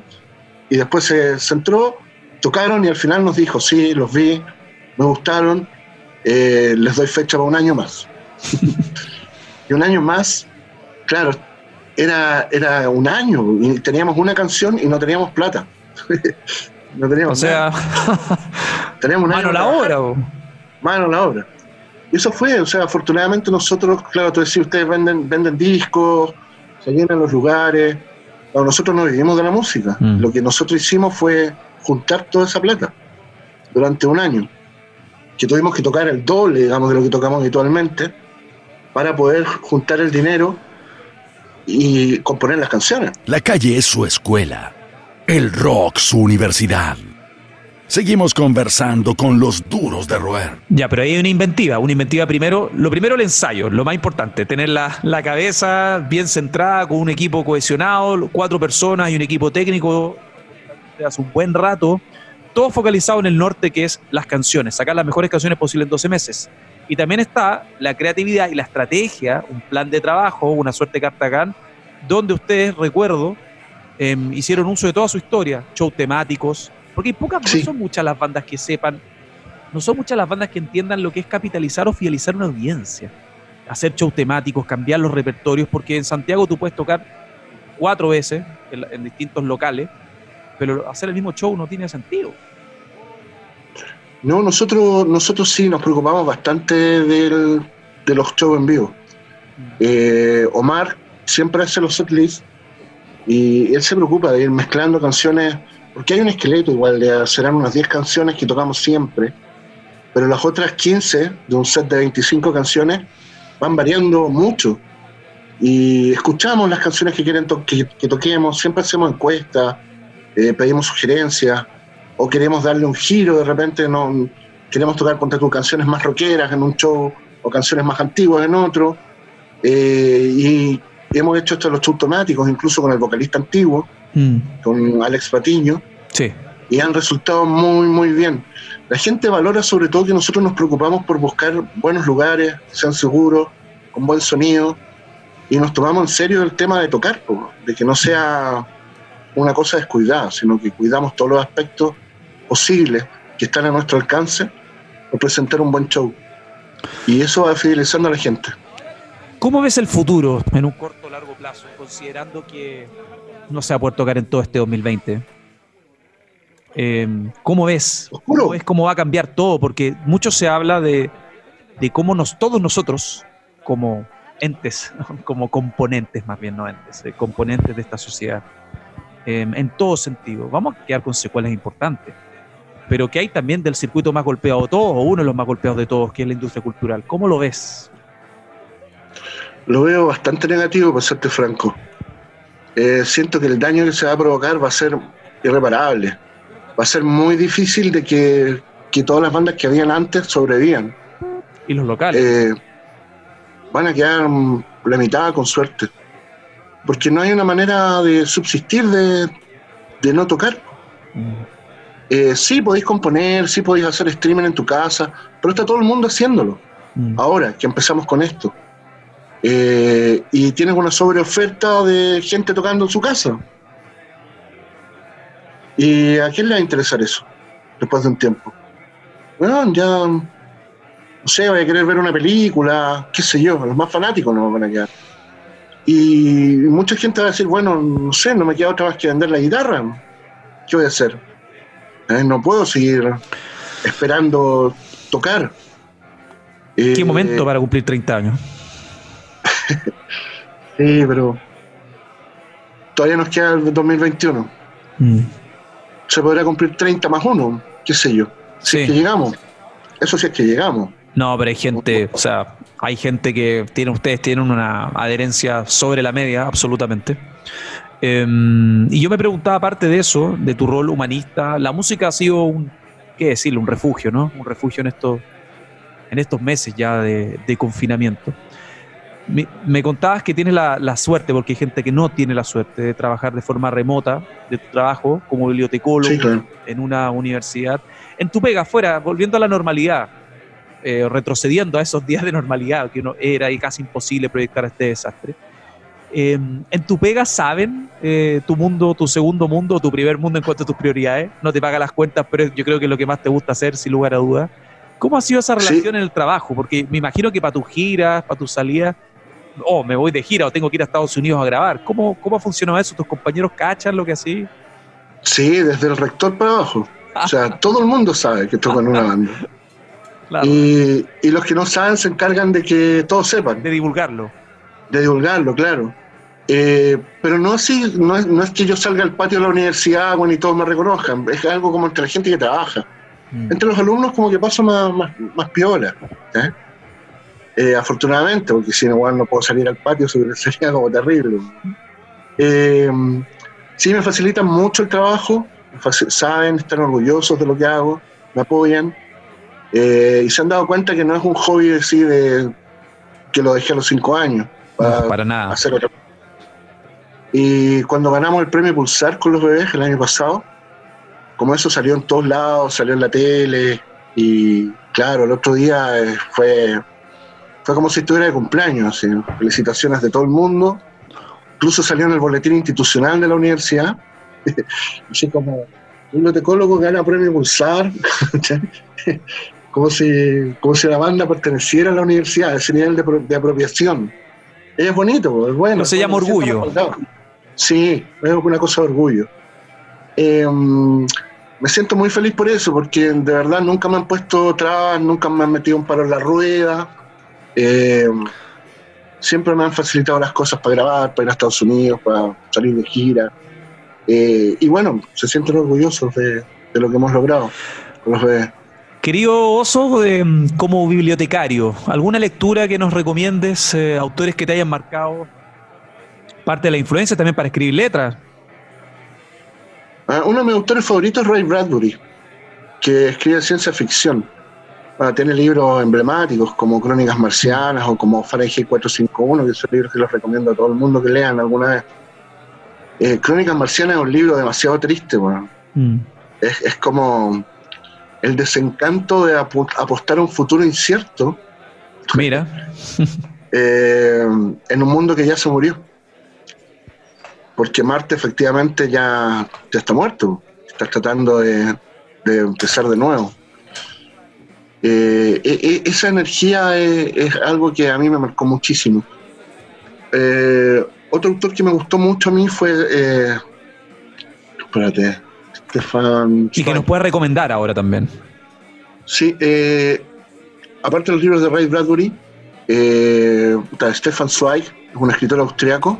Y después se, entró, tocaron y al final nos dijo, sí, los vi, me gustaron, eh, les doy fecha para un año más. (laughs) y un año más, claro, era, era un año y teníamos una canción y no teníamos plata. (laughs) no teníamos o sea, (laughs) Tenemos un Mano año la para obra. mano a la obra. Y eso fue, o sea, afortunadamente nosotros, claro, tú decís, ustedes venden, venden discos, se llenan los lugares. No, nosotros no vivimos de la música. Mm. Lo que nosotros hicimos fue juntar toda esa plata durante un año. Que tuvimos que tocar el doble, digamos, de lo que tocamos habitualmente, para poder juntar el dinero y componer las canciones. La calle es su escuela, el rock su universidad. Seguimos conversando con los duros de roer. Ya, pero ahí hay una inventiva. Una inventiva primero. Lo primero, el ensayo. Lo más importante, tener la, la cabeza bien centrada, con un equipo cohesionado, cuatro personas y un equipo técnico hace un buen rato. Todo focalizado en el norte, que es las canciones. Sacar las mejores canciones posibles en 12 meses. Y también está la creatividad y la estrategia, un plan de trabajo, una suerte Cartagán, donde ustedes, recuerdo, em, hicieron uso de toda su historia, shows temáticos, porque hay pocas, Sí. no son muchas las bandas que sepan, no son muchas las bandas que entiendan lo que es capitalizar o fidelizar una audiencia, hacer shows temáticos, cambiar los repertorios, porque en Santiago tú puedes tocar cuatro veces en, en distintos locales, pero hacer el mismo show no tiene sentido. No, nosotros, nosotros sí nos preocupamos bastante del- de los shows en vivo. Eh, Omar siempre hace los setlists y él se preocupa de ir mezclando canciones, porque hay un esqueleto igual, serán unas 10 canciones que tocamos siempre, pero las otras 15 de un set de 25 canciones van variando mucho. Y escuchamos las canciones que quieren que, que toquemos, siempre hacemos encuestas, eh, pedimos sugerencias, o queremos darle un giro, de repente no queremos tocar contra tus canciones más rockeras en un show, o canciones más antiguas en otro. Eh, y hemos hecho esto en los shows incluso con el vocalista antiguo, con Alex Patiño, Sí. y han resultado muy, muy bien. La gente valora sobre todo que nosotros nos preocupamos por buscar buenos lugares, que sean seguros, con buen sonido, y nos tomamos en serio el tema de tocar, de que no sea una cosa descuidada, sino que cuidamos todos los aspectos posibles que están a nuestro alcance para presentar un buen show. Y eso va fidelizando a la gente. ¿Cómo ves el futuro en un corto o largo plazo, considerando que no se va a poder tocar en todo este 2020? Eh, ¿Cómo ves? ¿Cómo ves cómo va a cambiar todo? Porque mucho se habla de, de cómo nos, todos nosotros, como entes, (laughs) como componentes más bien, no entes, eh, componentes de esta sociedad, eh, en todo sentido, vamos a quedar con secuelas importantes. Pero que hay también del circuito más golpeado de todos, o uno de los más golpeados de todos, que es la industria cultural. ¿Cómo lo ves? Lo veo bastante negativo, para serte franco. Eh, siento que el daño que se va a provocar va a ser irreparable. Va a ser muy difícil de que, que todas las bandas que habían antes sobrevivan. Y los locales. Eh, van a quedar mm, la mitad con suerte. Porque no hay una manera de subsistir de, de no tocar. Mm. Eh, sí podéis componer, sí podéis hacer streaming en tu casa, pero está todo el mundo haciéndolo. Mm. Ahora que empezamos con esto. Eh, y tienes una sobreoferta de gente tocando en su casa. ¿Y a quién le va a interesar eso después de un tiempo? Bueno, ya, no sé, voy a querer ver una película, qué sé yo, los más fanáticos no van a quedar. Y mucha gente va a decir, bueno, no sé, no me queda otra más que vender la guitarra. ¿Qué voy a hacer? Eh, no puedo seguir esperando tocar. ¿Qué Eh, momento para cumplir 30 años? (laughs) Sí, pero todavía nos queda el 2021. Mm. Se podrá cumplir 30 más uno, qué sé yo. Si es que Sí. llegamos. Eso sí es que llegamos. No, pero hay gente, o sea, hay gente que tiene, ustedes tienen una adherencia sobre la media, absolutamente. Eh, y yo me preguntaba, aparte de eso, de tu rol humanista, la música ha sido un, ¿qué decirlo? Un refugio, ¿no? Un refugio en estos, en estos meses ya de, de confinamiento. Me, me contabas que tienes la, la suerte, porque hay gente que no tiene la suerte de trabajar de forma remota de tu trabajo como bibliotecólogo Sí, claro. en una universidad. En tu pega, fuera, volviendo a la normalidad, eh, retrocediendo a esos días de normalidad que uno era y casi imposible proyectar este desastre. Eh, en tu pega saben eh, tu mundo, tu segundo mundo, tu primer mundo en cuanto a tus prioridades. No te paga las cuentas, pero yo creo que es lo que más te gusta hacer, sin lugar a dudas. ¿Cómo ha sido esa Sí. relación en el trabajo? Porque me imagino que para tus giras, para tus salidas, oh, me voy de gira o tengo que ir a Estados Unidos a grabar. ¿Cómo, cómo ha funcionado eso? ¿Tus compañeros cachan lo que así? Sí, desde el rector para abajo. O sea, (laughs) todo el mundo sabe que toco en una banda. Y, y, los que no saben se encargan de que todos sepan. De divulgarlo. De divulgarlo, claro. Eh, pero no así, no es, no es, que yo salga al patio de la universidad bueno, y todos me reconozcan, es algo como entre la gente que trabaja. Mm. Entre los alumnos como que paso más, más, más piola. ¿eh? Eh, afortunadamente, porque si no, bueno, no puedo salir al patio, (laughs) sería como terrible. sí, me facilitan mucho el trabajo, saben, están orgullosos de lo que hago, me apoyan. y se han dado cuenta que no es un hobby así de que lo dejé a los cinco años. Para, para nada. Hacer otra y cuando ganamos el premio Pulsar con los bebés el año pasado, como eso salió en todos lados, salió en la tele, y claro, el otro día eh, fue, fue como si estuviera de cumpleaños, felicitaciones de todo el mundo, incluso salió en el boletín institucional de la universidad, (laughs) así como un bibliotecólogo gana premio Pulsar, (laughs) como si, como si la banda perteneciera a la universidad, ese nivel de, apropiación. Es bonito, es bueno. No se llama orgullo. Sí, es una cosa de orgullo. Em, me siento muy feliz por eso, porque de verdad nunca me han puesto trabas, nunca me han metido un paro en la rueda. Em, siempre me han facilitado las cosas para grabar, para ir a Estados Unidos, para salir de gira. Eh, y bueno, se sienten orgullosos de, lo que hemos logrado los. Querido Oso, em, como bibliotecario, ¿alguna lectura que nos recomiendes, eh, autores que te hayan marcado parte de la influencia también para escribir letras. Ah, uno de mis autores favoritos es Ray Bradbury, que escribe ciencia ficción. Ah, tiene libros emblemáticos como Crónicas Marcianas o como Fahrenheit 451, que son libros que los recomiendo a todo el mundo que lean alguna vez. Eh, Crónicas Marcianas es un libro demasiado triste, bueno. Mm. es, como el desencanto de apostar a un futuro incierto. Mira. (laughs) Eh, en un mundo que ya se murió porque Marte efectivamente ya, ya está muerto, está tratando de, empezar de nuevo. Eh, e, e, esa energía es, algo que a mí me marcó muchísimo. Eh, otro autor que me gustó mucho a mí fue, eh, espérate, Stefan... Y que nos puede recomendar ahora también. Sí, aparte de los libros de Ray Bradbury, Stefan Zweig, es un escritor austriaco,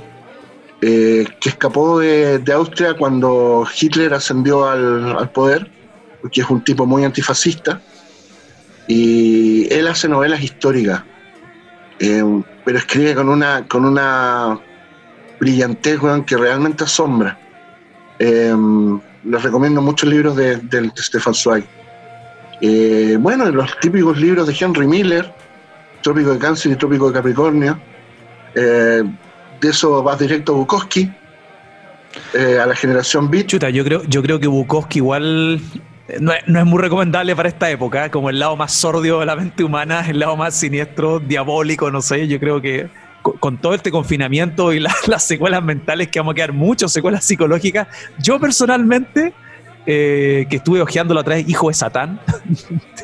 que escapó de, Austria cuando Hitler ascendió al, poder, porque es un tipo muy antifascista, y él hace novelas históricas, eh, pero escribe con una, con una brillantez que realmente asombra. Eh, les recomiendo muchos libros de, de, Stefan Zweig. bueno, los típicos libros de Henry Miller, Trópico de Cáncer y Trópico de Capricornio de eso vas directo a Bukowski, eh, a la generación Beat. Chuta, yo creo, yo creo que Bukowski igual eh, no es, muy recomendable para esta época, como el lado más sordio de la mente humana, el lado más siniestro, diabólico, no sé, yo creo que con, todo este confinamiento y (laughs) las secuelas mentales que vamos a quedar, muchas secuelas psicológicas, yo personalmente eh, que estuve ojeando la otra vez, Hijo de Satán,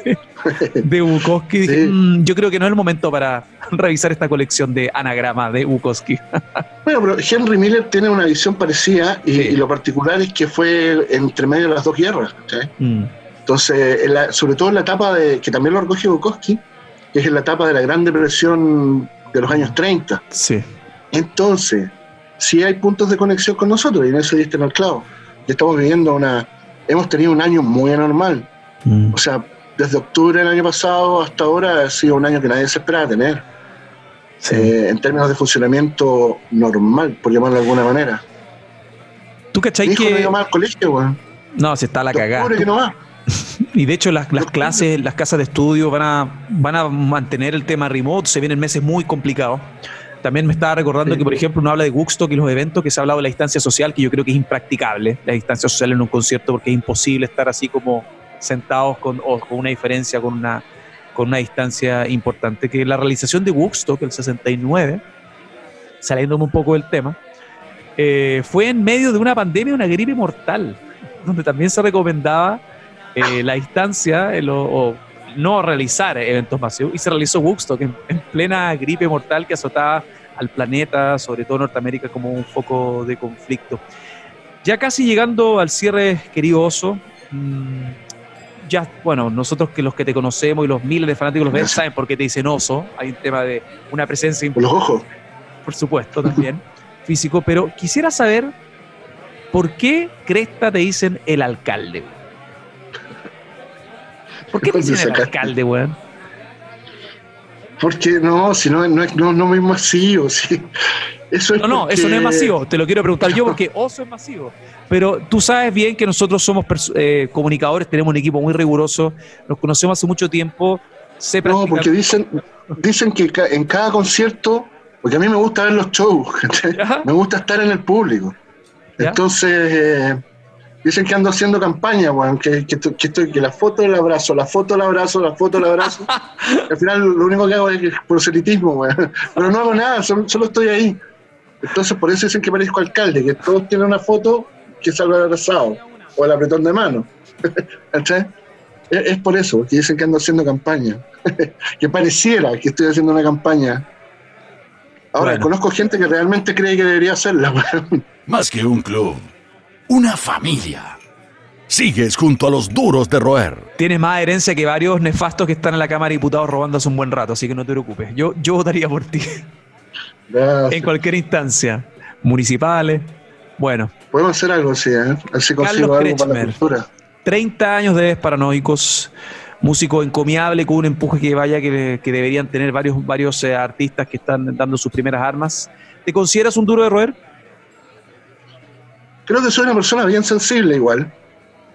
(laughs) de, Bukowski. Mm, yo creo que no es el momento para (laughs) revisar esta colección de anagrama de Bukowski. (laughs) bueno, pero Henry Miller tiene una visión parecida y, lo particular es que fue entre medio de las dos guerras. Mm. Entonces, sobre todo en la etapa de, que también lo recoge Bukowski, que es en la etapa de la Gran Depresión de los años 30. Sí. Entonces, sí hay puntos de conexión con nosotros y en eso diste en el clavo. Estamos viviendo una, hemos tenido un año muy anormal. Mm. O sea, desde octubre del año pasado hasta ahora ha sido un año que nadie se esperaba tener. Eh, en términos de funcionamiento normal, por llamarlo de alguna manera. ¿Tú cachai que.? No al colegio, weón. No, si está la cagada. (laughs) y de hecho, las, las clases, las casas de estudio van a, van a mantener el tema remote. Se vienen meses muy complicados. También me estaba recordando que, por ejemplo, uno habla de Woodstock y los eventos, que se ha hablado de la distancia social, que yo creo que es impracticable, la distancia social en un concierto, porque es imposible estar así como sentados con, o con una diferencia, con una, con una distancia importante. Que la realización de Woodstock, el 69, saliéndome un poco del tema, eh, fue en medio de una pandemia, una gripe mortal, (laughs) donde también se recomendaba eh, la distancia o no realizar eventos masivos y se realizó Woodstock en, plena gripe mortal que azotaba al planeta, sobre todo Norteamérica, como un foco de conflicto. Ya casi llegando al cierre, querido Oso, mm, ya, bueno, nosotros que los que te conocemos y los miles de fanáticos los ven, (laughs) saben por qué te dicen oso. Hay un tema de una presencia. Por los ojos. Por supuesto, también. (laughs) físico. Pero quisiera saber por qué Cresta te dicen el alcalde. ¿Por qué dicen el alcalde, weón? Porque no, si no, no, no, no es masivo, (laughs) sí. Eso no, no, eso no es masivo. Te lo quiero preguntar yo porque (laughs) oso es masivo. Pero tú sabes bien que nosotros somos eh, comunicadores, tenemos un equipo muy riguroso, nos conocemos hace mucho tiempo. no, porque dicen, dicen que en cada concierto, porque a mí me gusta ver los shows, (laughs) me gusta estar en el público. Entonces, eh, dicen que ando haciendo campaña, bueno, que, que, estoy, que la foto del abrazo, la foto del abrazo, la foto del abrazo. (laughs) al final lo único que hago es proselitismo, bueno. pero no hago nada, solo, estoy ahí. Entonces, por eso dicen que parezco alcalde, que todos tienen una foto que salga abrazado o el apretón de mano. (laughs) es, por eso, que dicen que ando haciendo campaña. (laughs) que pareciera que estoy haciendo una campaña. Ahora, conozco gente que realmente cree que debería hacerla. Más que un club, una familia. Sigues junto a los duros de roer. Tienes más herencia que varios nefastos que están en la Cámara de Diputados robando hace un buen rato, así que no te preocupes. Yo, yo votaría por ti. En cualquier instancia. Municipales. Bueno. Podemos hacer algo así, ¿eh? Así consigo algo para la cultura. 30 años de Paranoicos. Músico encomiable con un empuje que vaya que, deberían tener varios, varios eh, artistas que están dando sus primeras armas. ¿Te consideras un duro de roer? Creo que soy una persona bien sensible igual,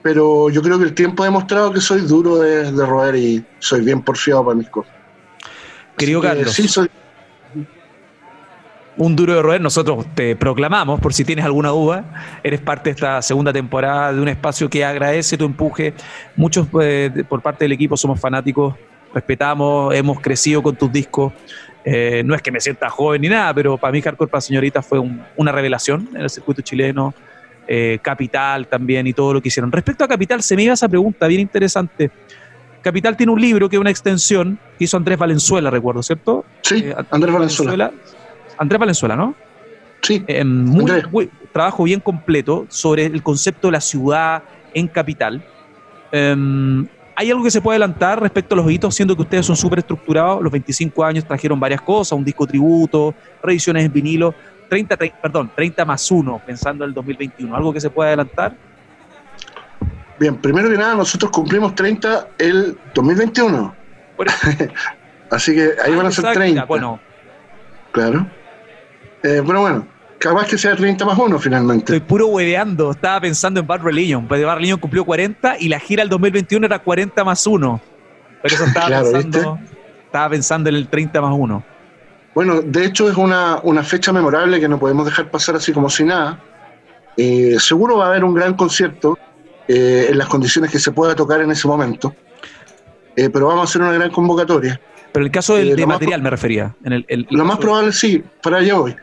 pero yo creo que el tiempo ha demostrado que soy duro de, de roer y soy bien porfiado para mis cosas. Querido Carlos. Sí, soy, un duro de roer, nosotros te proclamamos, por si tienes alguna duda, eres parte de esta segunda temporada de un espacio que agradece tu empuje. Muchos eh, por parte del equipo somos fanáticos, respetamos, hemos crecido con tus discos. Eh, no es que me sienta joven ni nada, pero para mí Hardcore para Señorita fue una revelación en el circuito chileno. Eh, Capital también y todo lo que hicieron. Respecto a Capital, se me iba esa pregunta bien interesante. Capital tiene un libro que es una extensión que hizo Andrés Valenzuela, recuerdo, ¿cierto? Sí, Andrés Valenzuela Andrés Valenzuela, ¿no? Sí. Eh, muy, trabajo bien completo sobre el concepto de la ciudad en capital. Em, ¿Hay algo que se puede adelantar respecto a los hitos, siendo que ustedes son súper estructurados? Los 25 años trajeron varias cosas, un disco tributo, reediciones en vinilo, 30, perdón, 30 más 1, pensando en el 2021. ¿Algo que se puede adelantar? Bien, primero que nada, nosotros cumplimos 30 el 2021. (laughs) Así que ahí van a ser 30. Bueno, claro. Eh, pero bueno, capaz que sea 30 más 1 finalmente. Estoy puro hueveando. Estaba pensando en Bad Religion. Pues Bad Religion cumplió 40 y la gira del 2021 era 40 más 1. Pero eso estaba, (laughs) pensando, estaba pensando en el 30 más 1. Bueno, de hecho es una, fecha memorable que no podemos dejar pasar así como si nada. Eh, seguro va a haber un gran concierto eh, en las condiciones que se pueda tocar en ese momento. pero vamos a hacer una gran convocatoria. Pero el caso del, de material me refería. En lo más probable, sí, para allá voy.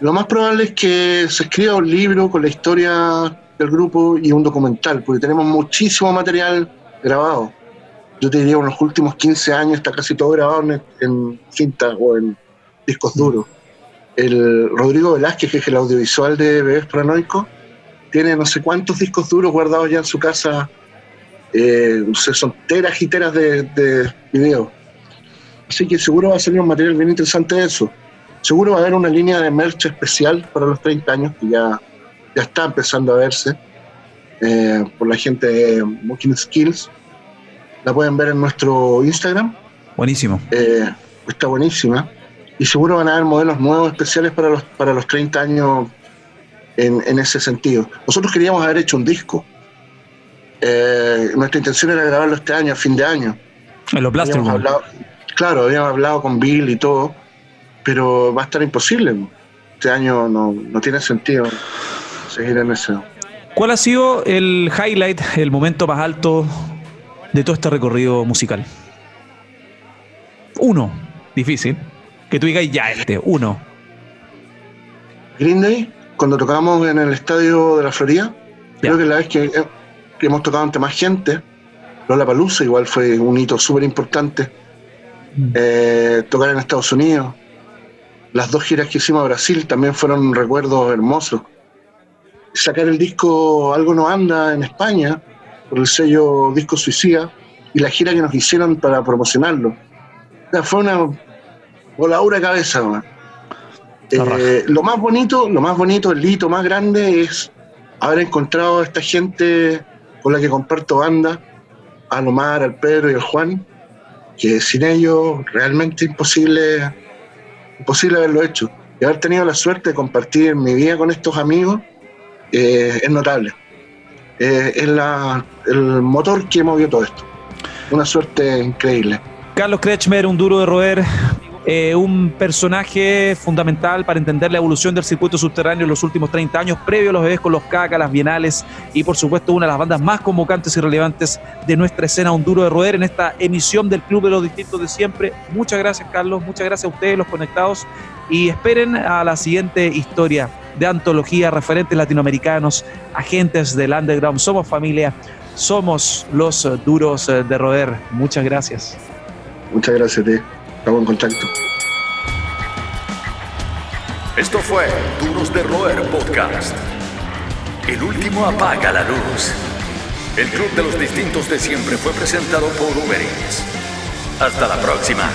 Lo más probable es que se escriba un libro con la historia del grupo y un documental, porque tenemos muchísimo material grabado. Yo te diría, en los últimos 15 años está casi todo grabado en, cinta o en discos duros. El Rodrigo Velázquez, que es el audiovisual de Bebés Paranoico, tiene no sé cuántos discos duros guardados ya en su casa. Eh, son teras y teras de, de video. Así que seguro va a salir un material bien interesante de eso. Seguro va a haber una línea de merch especial para los 30 años que ya, ya está empezando a verse eh, por la gente de Walking Skills. La pueden ver en nuestro Instagram. Buenísimo. Eh, está buenísima. Y seguro van a haber modelos nuevos especiales para los, para los 30 años en, en ese sentido. Nosotros queríamos haber hecho un disco. Eh, nuestra intención era grabarlo este año, a fin de año. En los plásticos. Claro, habíamos hablado con Bill y todo, pero va a estar imposible. Este año no, tiene sentido seguir en eso. ¿Cuál ha sido el highlight, el momento más alto de todo este recorrido musical? Uno, difícil. Que tú digas ya este, uno. Green Day, cuando tocamos en el estadio de la Florida, creo que la vez que, que, hemos tocado ante más gente, Lola Palusa igual fue un hito súper importante eh, tocar en Estados Unidos. Las dos giras que hicimos a Brasil también fueron recuerdos hermosos. Sacar el disco Algo no anda en España por el sello Disco Suicida y la gira que nos hicieron para promocionarlo. O sea, fue una voladura de cabeza, man. Eh, lo más bonito, lo más bonito, el hito más grande es haber encontrado a esta gente con la que comparto banda, al Omar, al Pedro y al Juan, que sin ellos realmente imposible, imposible haberlo hecho. Y haber tenido la suerte de compartir mi vida con estos amigos eh, es notable. Eh, es la, el motor que movió todo esto. Una suerte increíble. Carlos Kretschmer, un duro de roer, eh, un personaje fundamental para entender la evolución del circuito subterráneo en los últimos 30 años, previo a los bebés con los caca, las bienales y por supuesto una de las bandas más convocantes y relevantes de nuestra escena Un Duro de Roer en esta emisión del Club de los Distintos de siempre. Muchas gracias Carlos, muchas gracias a ustedes los conectados y esperen a la siguiente historia de antología, referentes latinoamericanos, agentes del underground. Somos familia, somos los duros de roer. Muchas gracias. Muchas gracias, ti. Estamos en contacto. Esto fue Duros de Roer Podcast. El último apaga la luz. El Club de los Distintos de Siempre fue presentado por Uber Eats. Hasta la próxima.